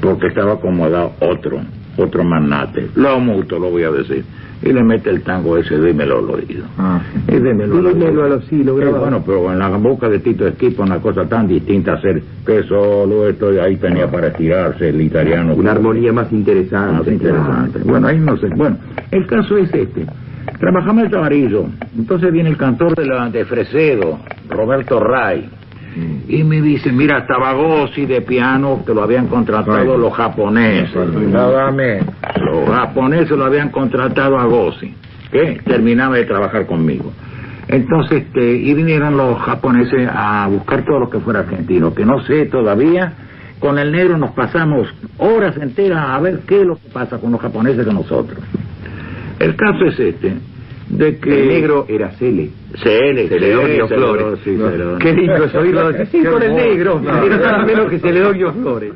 [SPEAKER 10] porque estaba acomodado otro, otro magnate, lo muto, lo voy a decir. Y le mete el tango ese, dímelo al oído.
[SPEAKER 12] Ah.
[SPEAKER 10] Y dímelo al oído.
[SPEAKER 9] oído,
[SPEAKER 10] Sí,
[SPEAKER 9] grabado.
[SPEAKER 10] bueno, pero en la boca de Tito Esquipa una cosa tan distinta a hacer que solo esto y ahí tenía para estirarse el italiano.
[SPEAKER 9] Una armonía más interesante.
[SPEAKER 10] Más interesante. Bueno, ahí no sé. Bueno, el caso es este. Trabajamos el tabarillo. Entonces viene el cantor de, la, de Fresedo, Roberto Ray. Y me dice, mira, estaba Gossi de piano, que lo habían contratado los japoneses. Los japoneses lo habían contratado a Gossi, que terminaba de trabajar conmigo. Entonces, este, y vinieron los japoneses a buscar todo lo que fuera argentino, que no sé todavía. Con el negro nos pasamos horas enteras a ver qué es lo que pasa con los japoneses que nosotros. El caso es este, de que...
[SPEAKER 9] El negro era Cele.
[SPEAKER 10] Cele,
[SPEAKER 9] Celedonio
[SPEAKER 10] Cele,
[SPEAKER 9] Flores. Qué lindo es oírlo decir con el negro. Era nada menos que Celedonio Flores.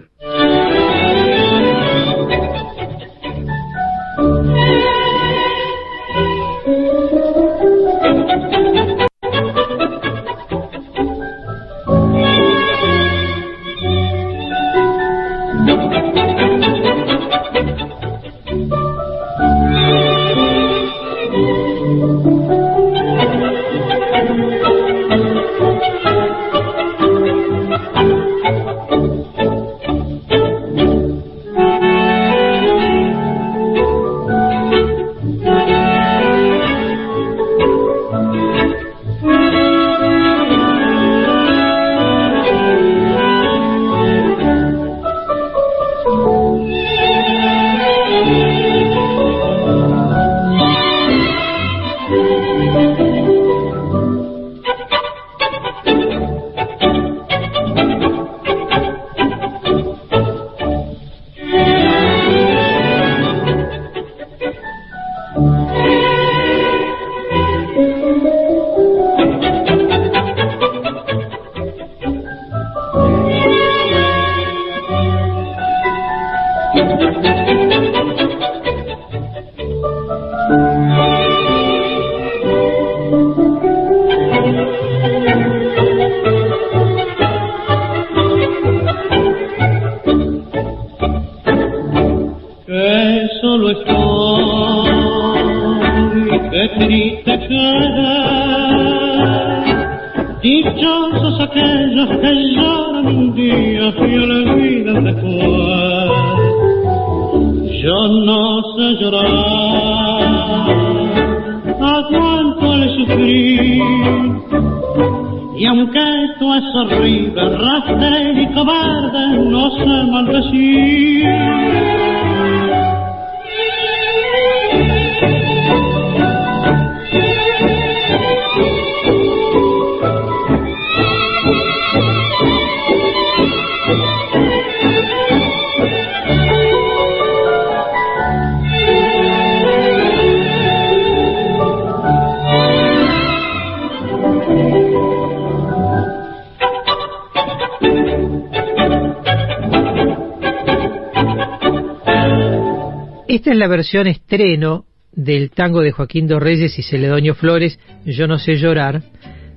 [SPEAKER 6] Versión estreno del tango de Joaquín dos Reyes y Celedonio Flores, Yo no sé llorar,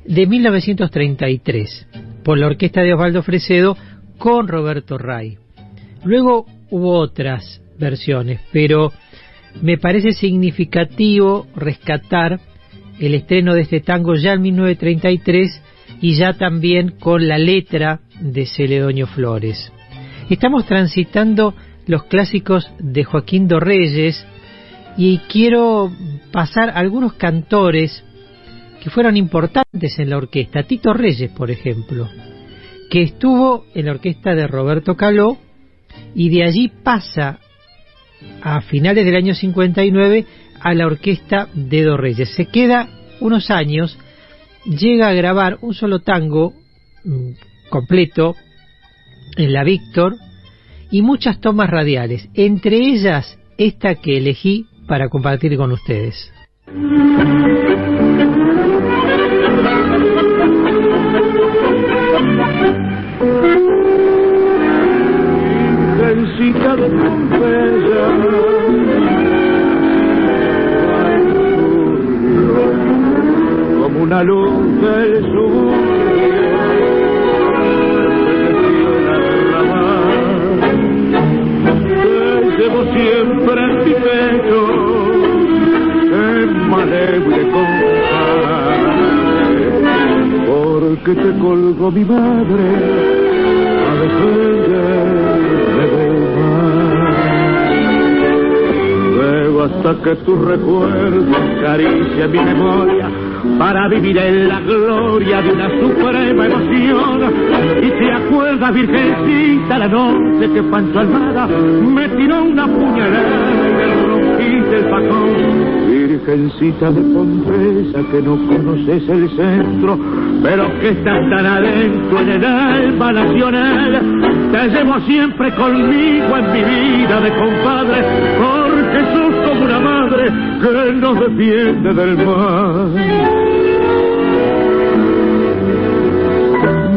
[SPEAKER 6] de 1933, por la orquesta de Osvaldo Fresedo con Roberto Ray. Luego hubo otras versiones, pero me parece significativo rescatar el estreno de este tango ya en 1933 y ya también con la letra de Celedonio Flores. Estamos transitando los clásicos de Joaquín Dorreyes y quiero pasar algunos cantores que fueron importantes en la orquesta. Tito Reyes, por ejemplo, que estuvo en la orquesta de Roberto Caló y de allí pasa a finales del año 59 a la orquesta de Dorreyes. Se queda unos años, llega a grabar un solo tango mm, completo en la Víctor, y muchas tomas radiales, entre ellas esta que elegí para compartir con ustedes.
[SPEAKER 13] una luz siempre en mi pecho en maleble porque te colgó mi madre a defenderme del mal. Luego hasta que tu recuerdo acaricia mi memoria para vivir en la gloria de una suprema emoción. Y te acuerdas, virgencita, la noche que Pancho Almada me tiró una puñalada y me rompiste el facón. Virgencita de Pompeya que no conoces el centro, pero que estás tan adentro en el alma nacional. Te llevo siempre conmigo en mi vida de compadre, porque sos una madre que nos defiende del mal.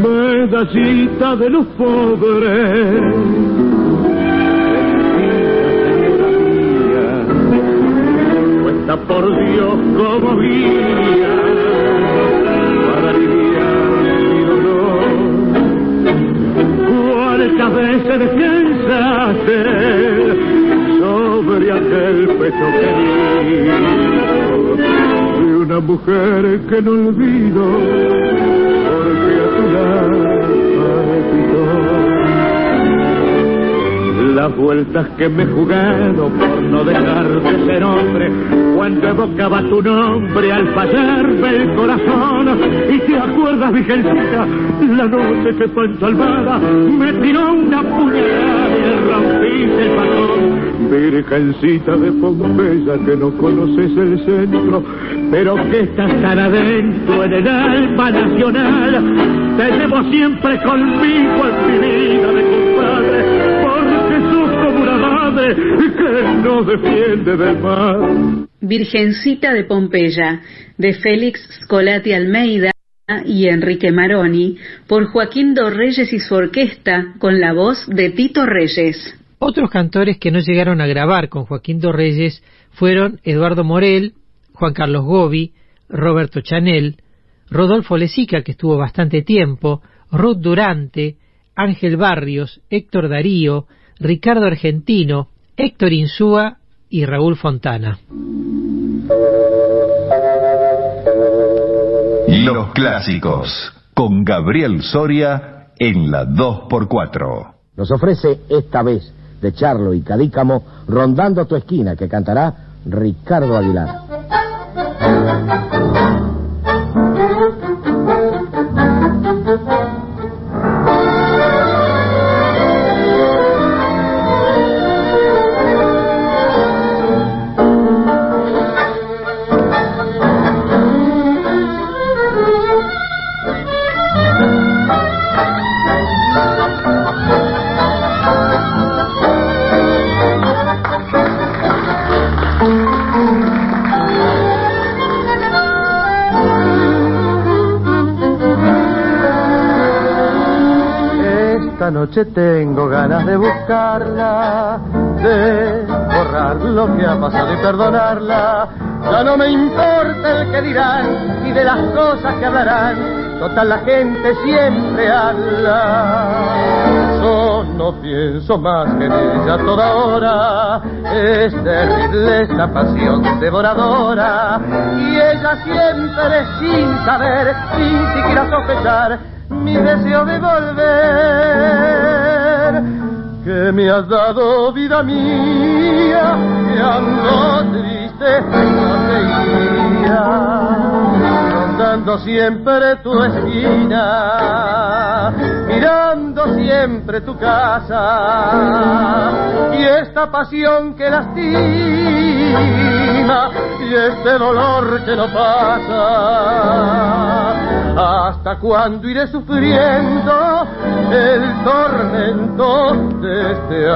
[SPEAKER 13] Medallita de los pobres. Cuesta por Dios como guía para aliviar mi dolor. ¿Cuántas veces descansaste sobre aquel pecho querido de una mujer que no olvido porque a tu lado las vueltas que me he jugado por no dejar de ser hombre. Cuando evocaba tu nombre al fallarme el corazón y te acuerdas virgencita la noche que Pancho Almada me tiró una puñalada y rompiste el balón Virgencita de Pompeya que no conoces el centro pero que estás tan adentro en el alma nacional te llevo siempre conmigo en mi vida de madre que no defiende del mal
[SPEAKER 7] Virgencita de Pompeya, de Félix Scolati Almeida y Enrique Maroni, por Joaquín Dorreyes y su orquesta, con la voz de Tito Reyes.
[SPEAKER 6] Otros cantores que no llegaron a grabar con Joaquín Dorreyes fueron Eduardo Morel, Juan Carlos Gobi, Roberto Chanel, Rodolfo Lesica, que estuvo bastante tiempo, Ruth Durante, Ángel Barrios, Héctor Darío, Ricardo Argentino, Héctor Insúa y Raúl Fontana.
[SPEAKER 1] Los clásicos con Gabriel Soria en la 2x4.
[SPEAKER 16] Nos ofrece esta vez de Charlo y Cadícamo Rondando tu esquina que cantará Ricardo Aguilar.
[SPEAKER 11] Noche tengo ganas de buscarla, de borrar lo que ha pasado y perdonarla. Ya no me importa el que dirán y de las cosas que hablarán, total la gente siempre habla. Yo no pienso más que en ella toda hora, es terrible esta pasión devoradora y ella siempre sin saber, sin siquiera sospechar, mi deseo de volver que me has dado vida mía que ando triste rondando siempre tu esquina mirando siempre tu casa y esta pasión que lastima y este dolor que no pasa hasta cuando iré sufriendo el tormento de este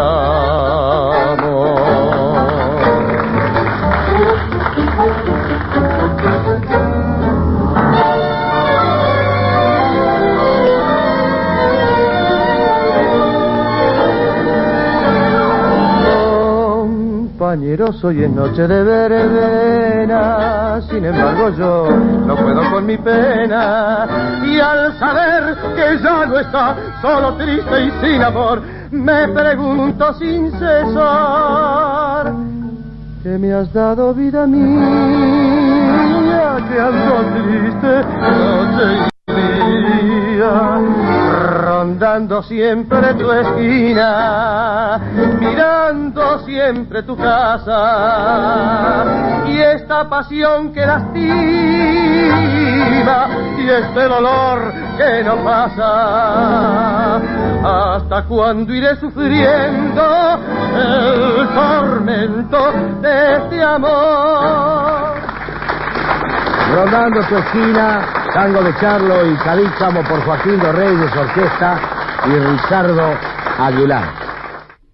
[SPEAKER 11] Compañero, hoy es noche de verbena, sin embargo yo no puedo con mi pena. Y al saber que ya no está solo triste y sin amor, me pregunto sin cesar, ¿qué me has dado vida mía? Que ando triste noche rondando siempre tu esquina, mirando siempre tu casa, y esta pasión que lastima, y este dolor que no pasa, hasta cuando iré sufriendo el tormento de este amor.
[SPEAKER 16] Rondando tu esquina, tango de Charlo y Cadícamo por Joaquín de Reyes Orquesta y Ricardo Aguilar.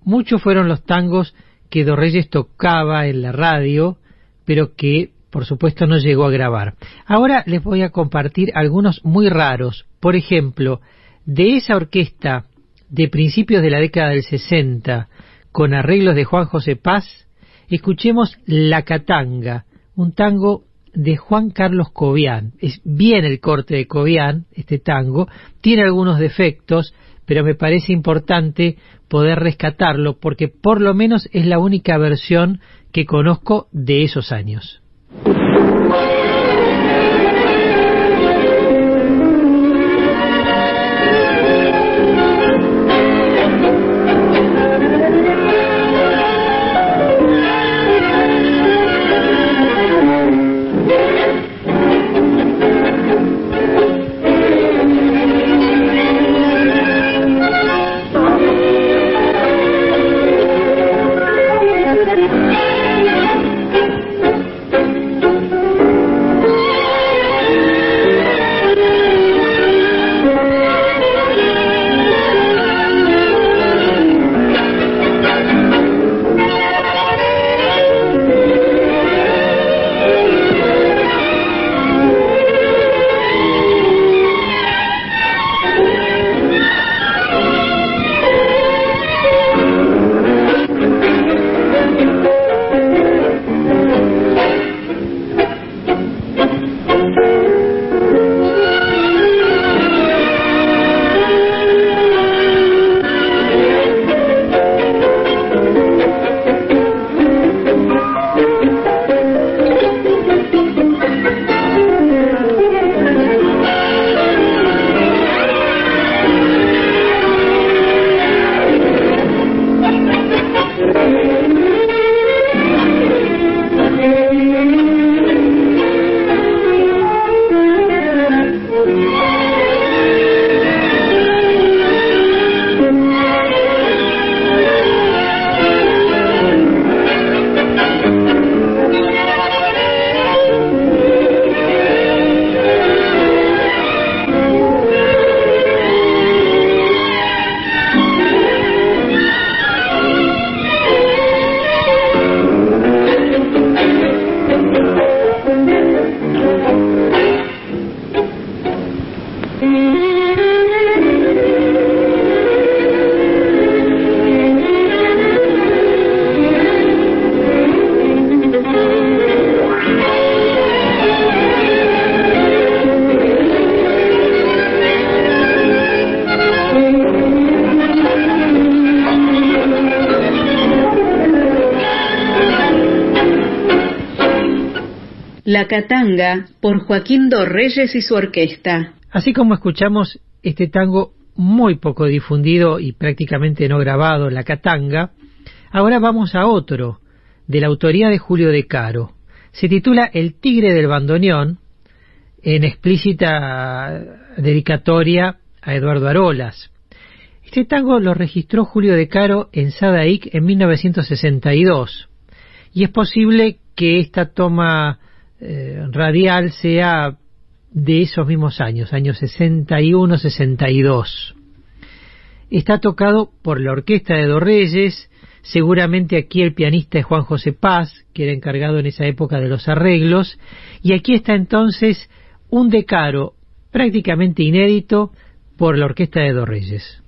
[SPEAKER 6] Muchos fueron los tangos que Do Reyes tocaba en la radio, pero que por supuesto no llegó a grabar. Ahora les voy a compartir algunos muy raros. Por ejemplo, de esa orquesta de principios de la década del 60, con arreglos de Juan José Paz, escuchemos La Catanga, un tango de Juan Carlos Cobian. Es bien el corte de Cobian, este tango, tiene algunos defectos, pero me parece importante poder rescatarlo porque por lo menos es la única versión que conozco de esos años.
[SPEAKER 7] La Catanga por Joaquín Dorreyes y su orquesta.
[SPEAKER 6] Así como escuchamos este tango muy poco difundido y prácticamente no grabado, La Catanga, ahora vamos a otro, de la autoría de Julio de Caro. Se titula El Tigre del Bandoneón, en explícita dedicatoria a Eduardo Arolas. Este tango lo registró Julio de Caro en Sadaic en 1962, y es posible que esta toma eh, radial sea de esos mismos años, años 61-62. Está tocado por la orquesta de Dorreyes, seguramente aquí el pianista es Juan José Paz, que era encargado en esa época de los arreglos, y aquí está entonces un decaro prácticamente inédito por la orquesta de Dorreyes.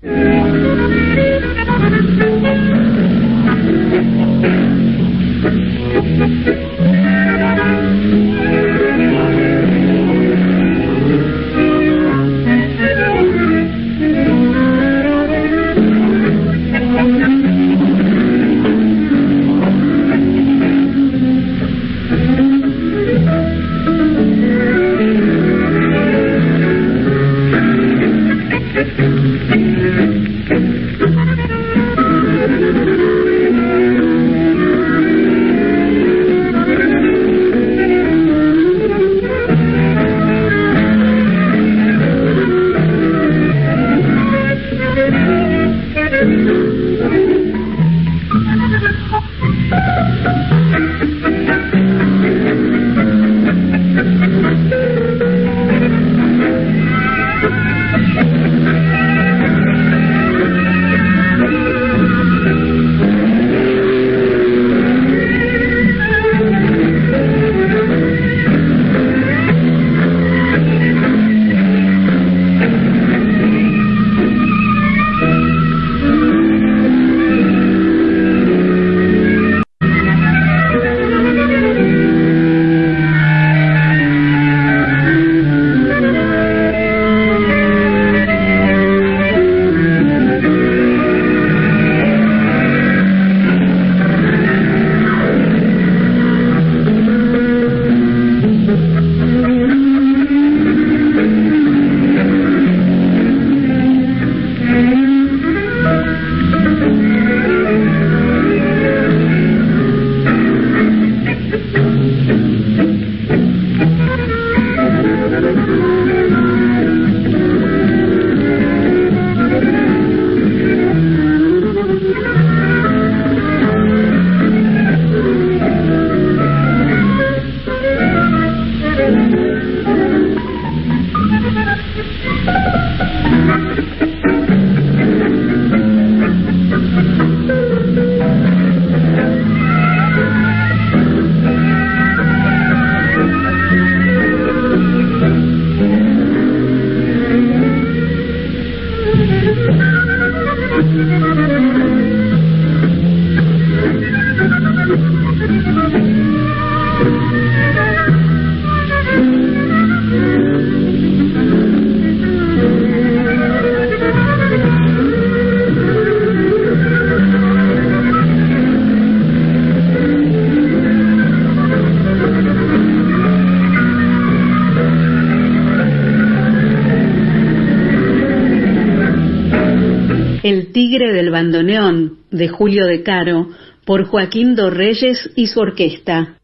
[SPEAKER 7] Bandoneón de Julio de Caro por Joaquín Dorreyes y su orquesta.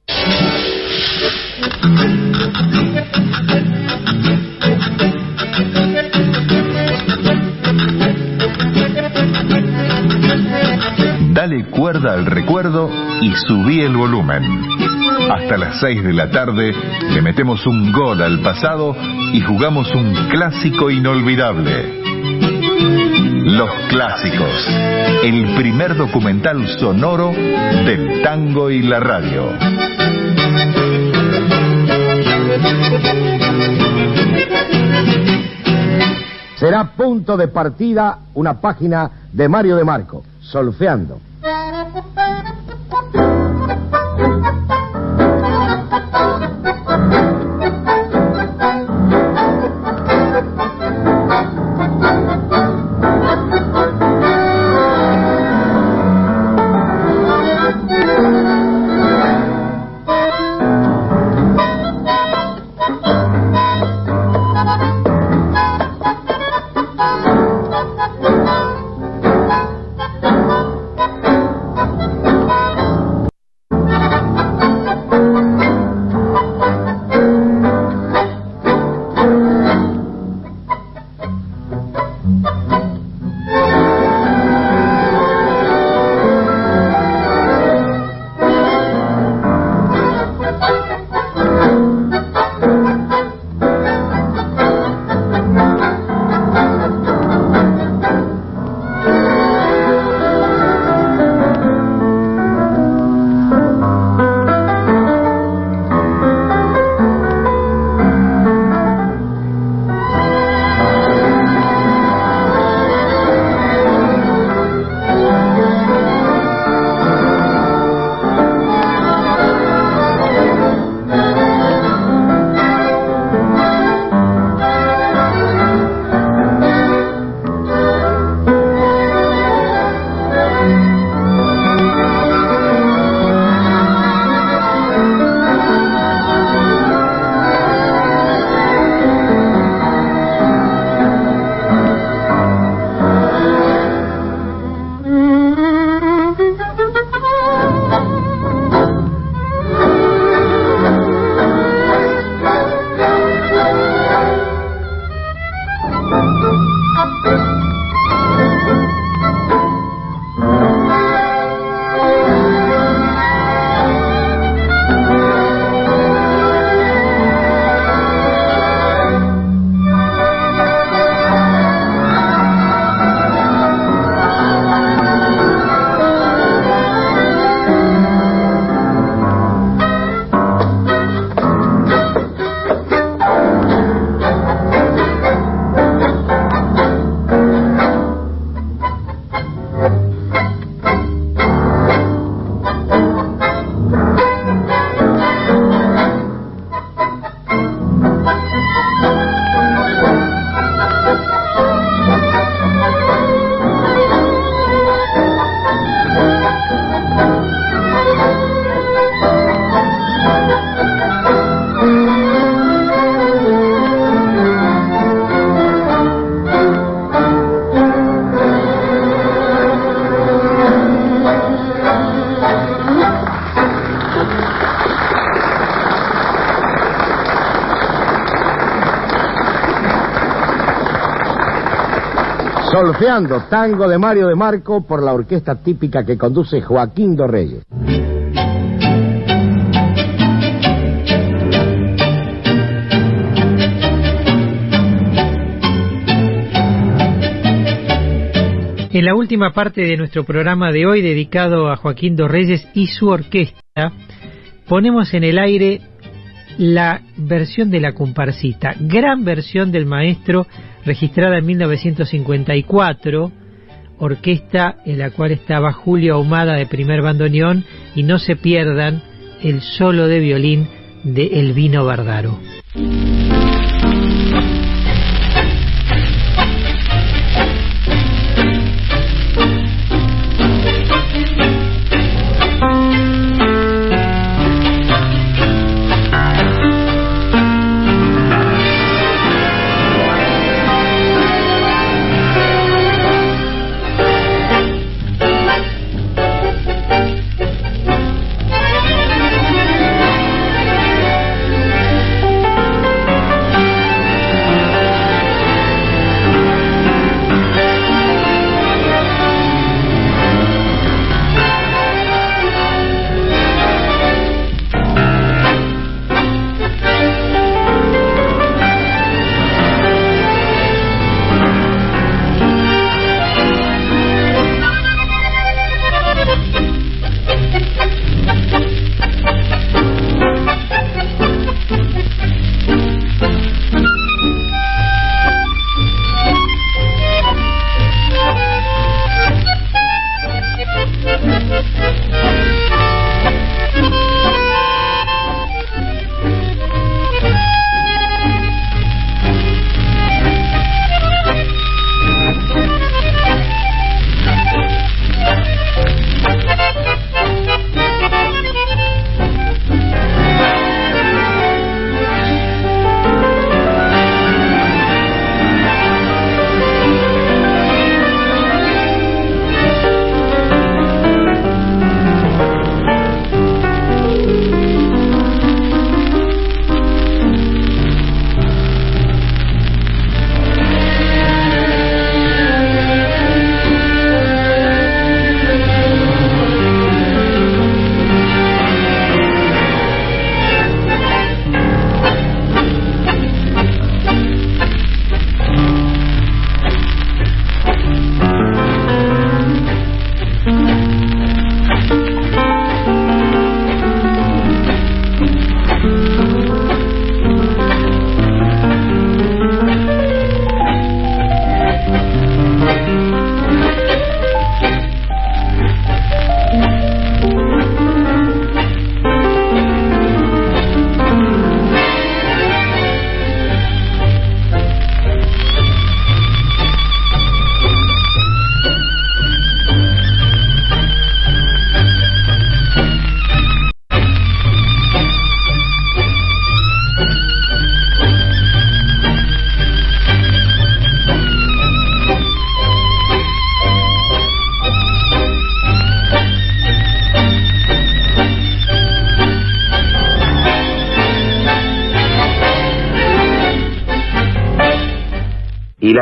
[SPEAKER 1] Dale cuerda al recuerdo y subí el volumen. Hasta las 6 de la tarde le metemos un gol al pasado y jugamos un clásico inolvidable. Los Clásicos, el primer documental sonoro del tango y la radio.
[SPEAKER 3] será punto de partida una página de Mario de Marco, solfeando. Tango de Mario de Marco por la orquesta típica que conduce Joaquín Dorreyes.
[SPEAKER 6] En la última parte de nuestro programa de hoy, dedicado a Joaquín Dorreyes y su orquesta, ponemos en el aire la versión de la comparsita, gran versión del maestro registrada en 1954, orquesta en la cual estaba Julio Ahumada de primer bandoneón y no se pierdan el solo de violín de Elvino Bardaro.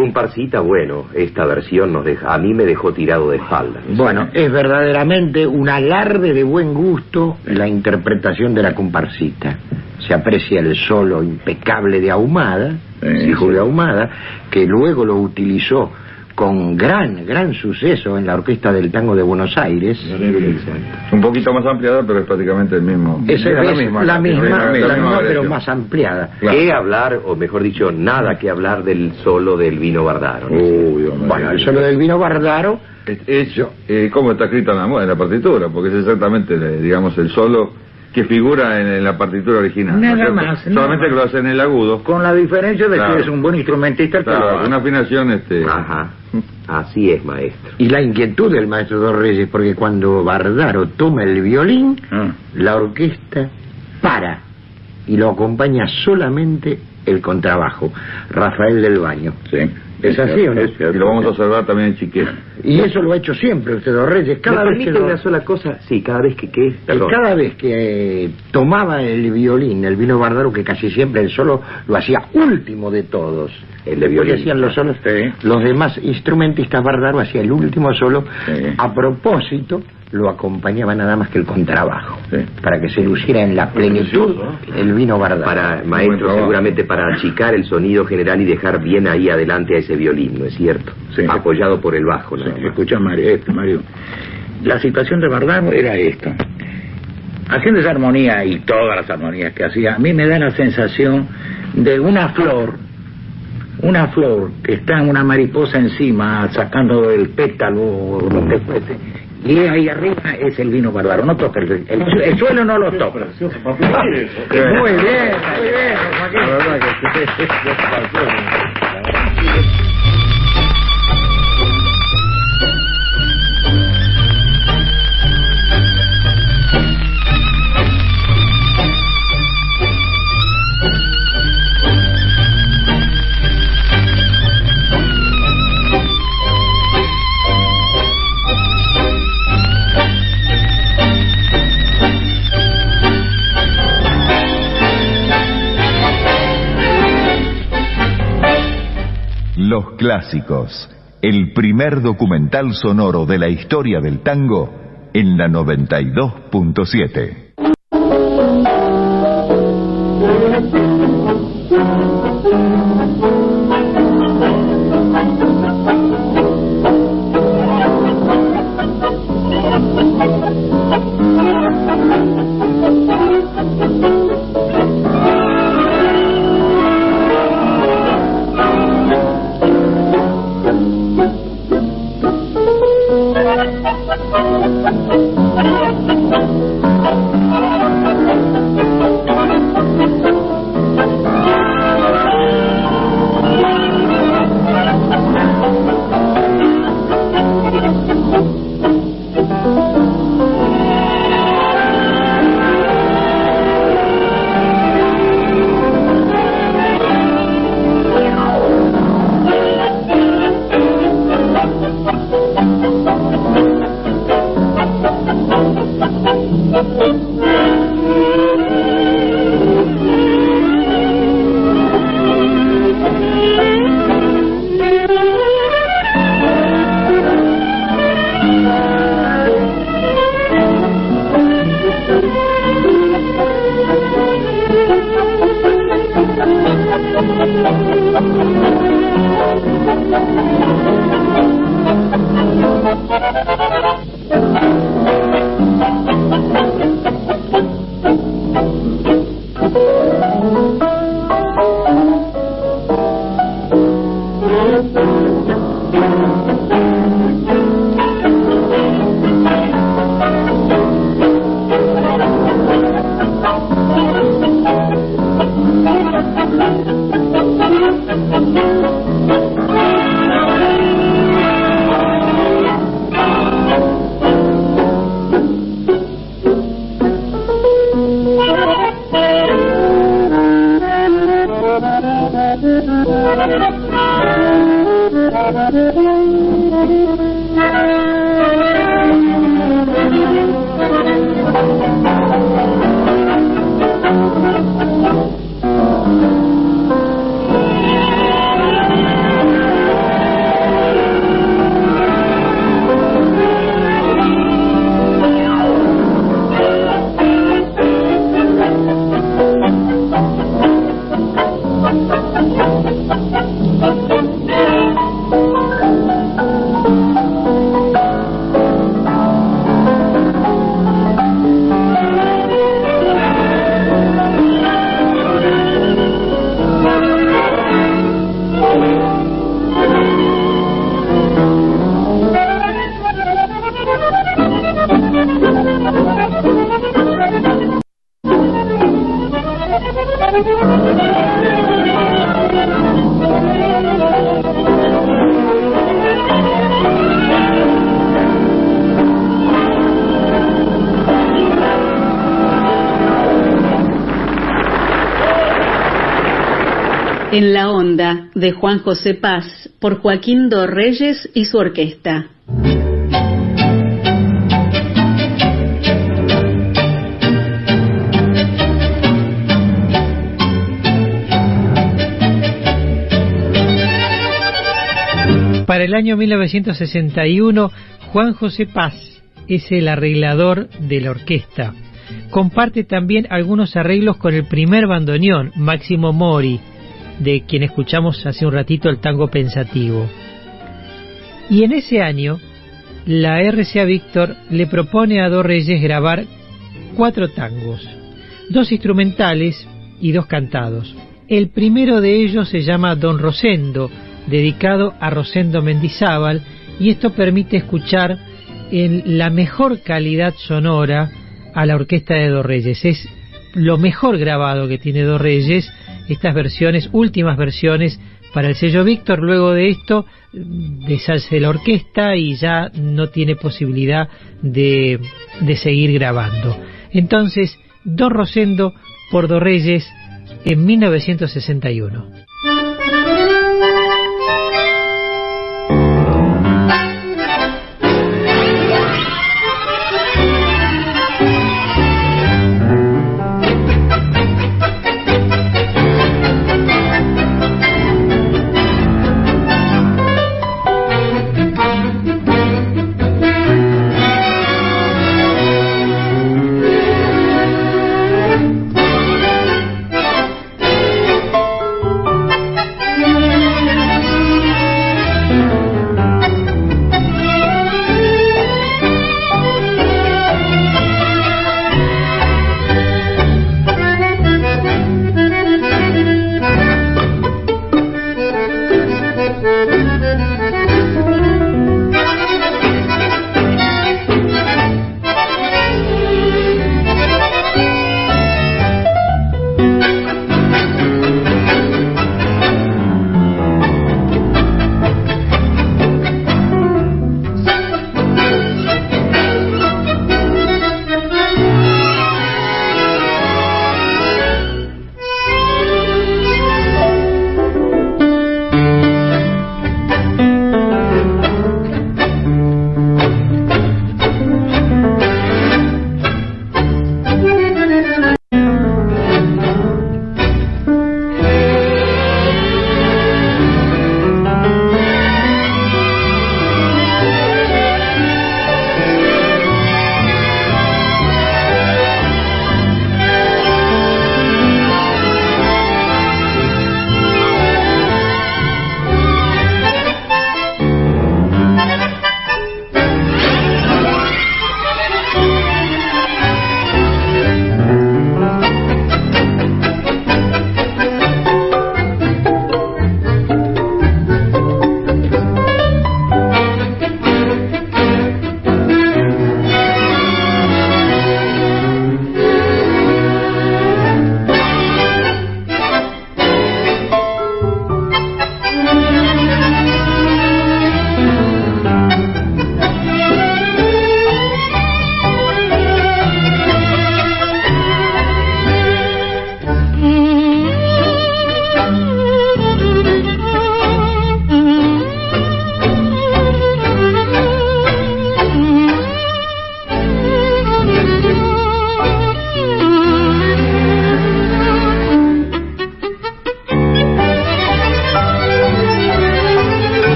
[SPEAKER 9] Comparsita, bueno, esta versión nos deja, a mí me dejó tirado de espalda.
[SPEAKER 3] Bueno, es verdaderamente un alarde de buen gusto la interpretación de la comparsita. Se aprecia el solo impecable de Ahumada, hijo de Ahumada, que luego lo utilizó con gran, gran suceso en la Orquesta del Tango de Buenos Aires.
[SPEAKER 12] Un poquito más ampliada, pero es prácticamente el mismo.
[SPEAKER 3] Es,
[SPEAKER 12] la
[SPEAKER 3] es
[SPEAKER 12] misma,
[SPEAKER 3] la misma,
[SPEAKER 12] la
[SPEAKER 3] la
[SPEAKER 12] misma
[SPEAKER 3] misma, pero más ampliada.
[SPEAKER 9] ¿Qué hablar, o mejor dicho, nada que hablar del solo del vino Bardaro? ¿no?
[SPEAKER 3] Bueno, el solo del vino Bardaro
[SPEAKER 12] Es, es, eh, ¿Cómo está escrita en la, en la partitura? Porque es exactamente, eh, digamos, el solo que figura en, en la partitura original.
[SPEAKER 10] Nada más, nada
[SPEAKER 12] Solamente
[SPEAKER 10] más.
[SPEAKER 12] que lo hace en el agudo.
[SPEAKER 10] Con la diferencia de
[SPEAKER 12] Claro.
[SPEAKER 10] que es un buen instrumentista el que lo
[SPEAKER 12] Claro,
[SPEAKER 10] hace.
[SPEAKER 12] una afinación, este...
[SPEAKER 9] Ajá. Así es, maestro.
[SPEAKER 3] y la inquietud del maestro Dos Reyes, porque cuando Bardaro toma el violín,
[SPEAKER 10] Ah.
[SPEAKER 3] la orquesta para y lo acompaña solamente el contrabajo, Rafael del Baño.
[SPEAKER 10] Sí.
[SPEAKER 3] ¿Es así o no?
[SPEAKER 12] Y lo vamos a observar también en Chiquet.
[SPEAKER 3] Y eso lo ha hecho siempre usted, Dos Reyes. Cada
[SPEAKER 9] ¿Me
[SPEAKER 3] vez que lo-
[SPEAKER 9] una sola cosa? Sí, cada vez que... ¿qué?
[SPEAKER 3] Cada vez que eh, tomaba el violín, el vino Bardaro, que casi siempre él solo lo hacía último de todos.
[SPEAKER 9] El de violín.
[SPEAKER 3] hacían los solos.
[SPEAKER 10] Sí.
[SPEAKER 3] Los demás instrumentistas Bardaro hacía el último solo.
[SPEAKER 10] Sí.
[SPEAKER 3] A propósito, lo acompañaba nada más que el contrabajo.
[SPEAKER 10] Sí.
[SPEAKER 3] Para que se luciera en la plenitud el vino Bardaro.
[SPEAKER 9] Para, maestro, seguramente para achicar el sonido general y dejar bien ahí adelante a ese violín, ¿no es cierto?
[SPEAKER 10] Sí.
[SPEAKER 9] Apoyado por el bajo,
[SPEAKER 10] escucha, Mario, este, Mario. La situación de Bardaro era esta. Haciendo esa armonía y todas las armonías que hacía, a mí me da la sensación de una flor, una flor que está una mariposa encima sacando el pétalo o lo que fuese. Y ahí arriba es el vino Bardaro. No toca el, el- el suelo, no lo toca. Muy bien, muy bien, Joaquín.
[SPEAKER 12] La
[SPEAKER 1] clásicos, el primer documental sonoro de la historia del tango en la 92.7.
[SPEAKER 7] Thank you. De Juan José Paz por Joaquín Dorreyes y su orquesta.
[SPEAKER 6] Para el año 1961, Juan José Paz es el arreglador de la orquesta. Comparte también algunos arreglos con el primer bandoneón, Máximo Mori, de quien escuchamos hace un ratito el tango pensativo. Y en ese año, la RCA Víctor le propone a dos reyes grabar cuatro tangos, dos instrumentales y dos cantados. El primero de ellos se llama Don Rosendo, dedicado a Rosendo Mendizábal, y esto permite escuchar en la mejor calidad sonora a la orquesta de Dos Reyes. Es lo mejor grabado que tiene Dos Reyes, estas versiones, últimas versiones para el sello Víctor. Luego de esto, deshace la orquesta y ya no tiene posibilidad de, de seguir grabando. Entonces, Don Rosendo por Dos Reyes en 1961.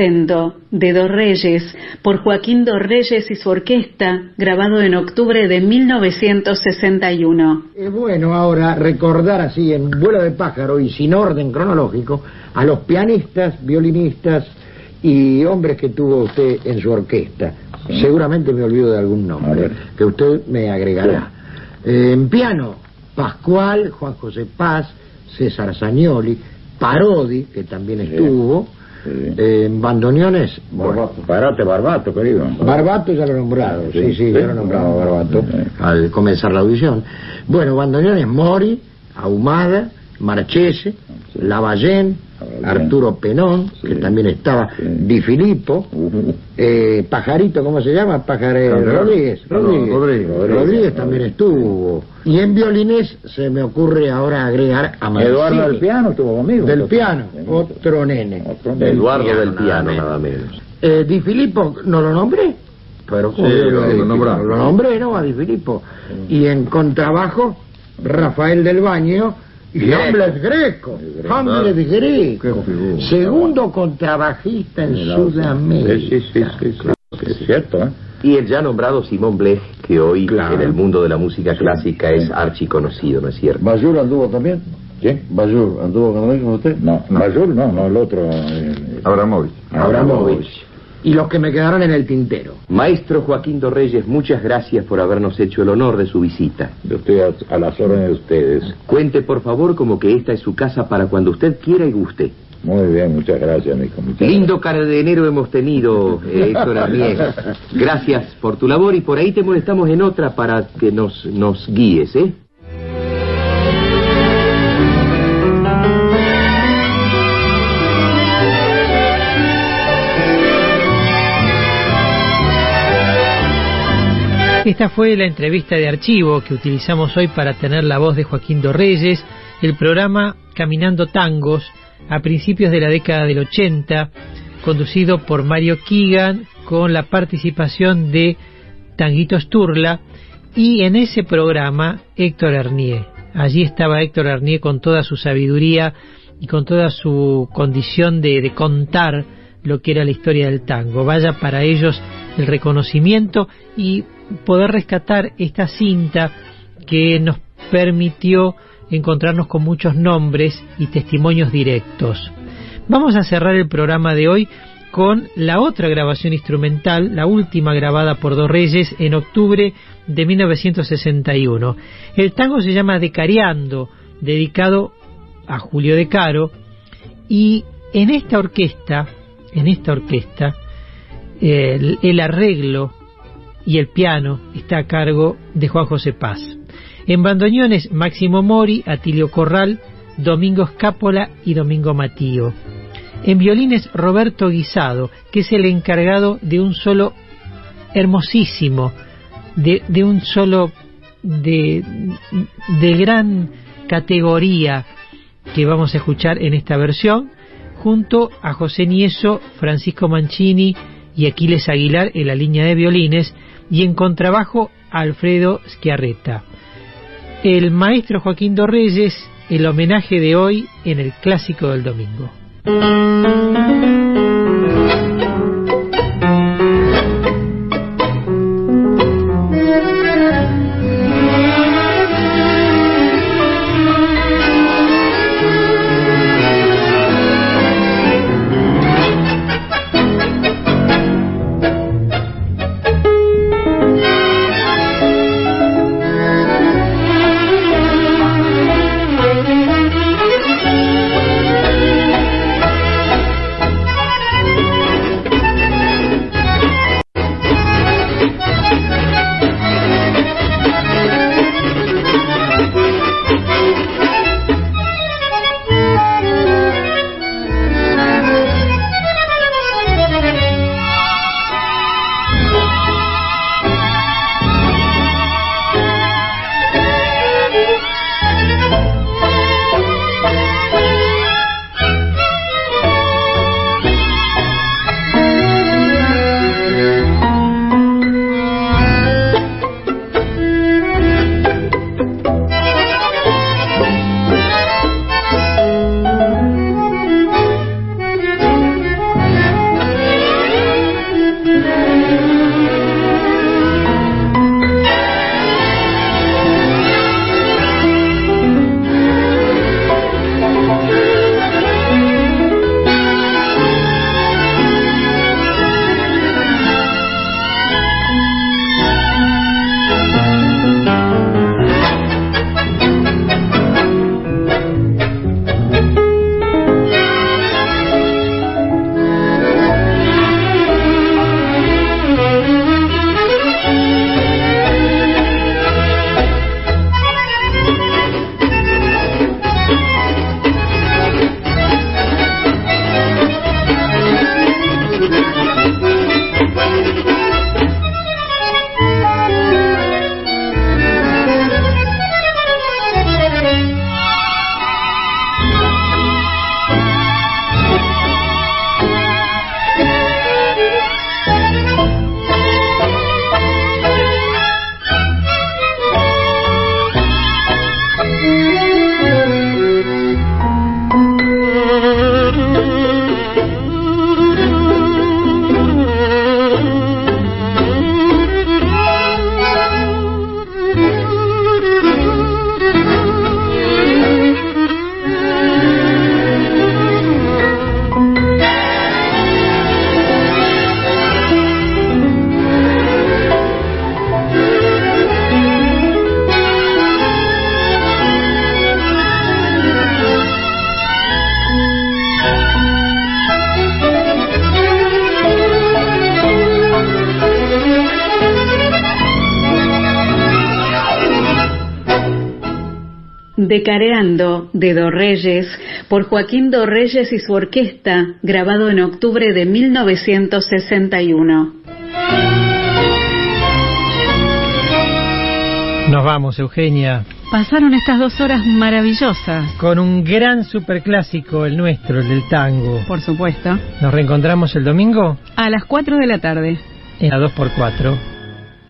[SPEAKER 7] Rosendo, de Dos Reyes, por Joaquín Dos Reyes y su orquesta, grabado en octubre de 1961.
[SPEAKER 3] Es bueno ahora recordar así en vuelo de pájaro y sin orden cronológico a los pianistas, violinistas y hombres que tuvo usted en su orquesta. Seguramente me olvido de algún nombre que usted me agregará. Eh, en piano, Pascual, Juan José Paz, César Zagnoli, Parodi, que también estuvo, Eh, en bandoneones, bueno,
[SPEAKER 10] Parate, Barbato, querido.
[SPEAKER 3] Barbato ya lo he nombrado, sí, sí,
[SPEAKER 10] Sí,
[SPEAKER 3] ya
[SPEAKER 10] sí.
[SPEAKER 3] lo he nombrado Barbato. Al comenzar la audición. Bueno, bandoneones Mori, Ahumada, Marchese, Lavallén, Arturo Penón, que también estaba, Di Filippo, eh, Pajarito, ¿cómo se llama? Pajaré. Rodríguez,
[SPEAKER 12] No,
[SPEAKER 3] Rodríguez.
[SPEAKER 12] Rodríguez.
[SPEAKER 3] Rodríguez también estuvo. Y en violines se me ocurre ahora agregar a Mancini.
[SPEAKER 10] Eduardo del piano estuvo conmigo.
[SPEAKER 3] Del piano, otro nene.
[SPEAKER 9] Eduardo del
[SPEAKER 3] nada
[SPEAKER 9] piano,
[SPEAKER 3] menos.
[SPEAKER 9] nada menos.
[SPEAKER 3] Eh, Di Filippo, ¿no lo nombré? Pero ¿cómo
[SPEAKER 12] Sí, lo-? Lo
[SPEAKER 3] nombré, ¿no? A Di Filippo. Y en contrabajo, Rafael del Baño y
[SPEAKER 12] Greco.
[SPEAKER 3] Hamlet Greco. Hamlet Greco.
[SPEAKER 12] figura.
[SPEAKER 3] Segundo contrabajista en Sudamérica.
[SPEAKER 10] Sí, sí, sí, sí, Es cierto, ¿eh?
[SPEAKER 9] Y el ya nombrado Simón Blech, que hoy
[SPEAKER 3] Claro.
[SPEAKER 9] en el mundo de la música clásica es archiconocido, ¿no es cierto?
[SPEAKER 12] ¿Bayur anduvo también?
[SPEAKER 10] ¿Quién?
[SPEAKER 12] ¿Bayur anduvo con con usted?
[SPEAKER 10] No, Bayul no, no, el otro. eh,
[SPEAKER 12] Abramovich.
[SPEAKER 3] Abramovich. Y los que me quedaron en el tintero.
[SPEAKER 9] Maestro Joaquín Dorreyes, muchas gracias por habernos hecho el honor de su visita.
[SPEAKER 10] Yo estoy a, a las órdenes de ustedes.
[SPEAKER 9] Cuente, por favor, como que esta es su casa para cuando usted quiera y guste.
[SPEAKER 10] Muy bien, muchas gracias, Nico. Muchas
[SPEAKER 9] Lindo cardenero hemos tenido, eh, Héctor Arnier. Gracias por tu labor y por ahí te molestamos en otra para que nos, nos guíes, ¿eh?
[SPEAKER 6] Esta fue la entrevista de archivo que utilizamos hoy para tener la voz de Joaquín Dorreyes, el programa Caminando Tangos, a principios de la década del 80, conducido por Mario Keegan, con la participación de Tanguito Sturla, y en ese programa Héctor Arnier. Allí estaba Héctor Arnier con toda su sabiduría y con toda su condición de, de contar lo que era la historia del tango. Vaya para ellos el reconocimiento y poder rescatar esta cinta que nos permitió encontrarnos con muchos nombres y testimonios directos. Vamos a cerrar el programa de hoy con la otra grabación instrumental, la última grabada por Dos Reyes en octubre de 1961. El tango se llama Decareando, dedicado a Julio De Caro, y en esta orquesta, en esta orquesta, el arreglo y el piano está a cargo de Juan José Paz. En bandoneones, Máximo Mori, Atilio Corral, Domingo Escápola y Domingo Matío. En violines, Roberto Guisado, que es el encargado de un solo hermosísimo, de, de un solo de, de gran categoría que vamos a escuchar en esta versión, junto a José Nieso, Francisco Mancini y Aquiles Aguilar en la línea de violines, y en contrabajo Alfredo Schiarretta. El maestro Joaquín Dorreyes, el homenaje de hoy en el clásico del domingo.
[SPEAKER 7] De Do Reyes por Joaquín Do Reyes y su orquesta, grabado en octubre de 1961.
[SPEAKER 6] Nos vamos, Eugenia.
[SPEAKER 7] Pasaron estas dos horas maravillosas.
[SPEAKER 6] Con un gran superclásico, el nuestro, el del tango.
[SPEAKER 7] Por supuesto.
[SPEAKER 6] ¿Nos reencontramos el domingo?
[SPEAKER 7] A las 4 de la tarde.
[SPEAKER 6] En la 2x4.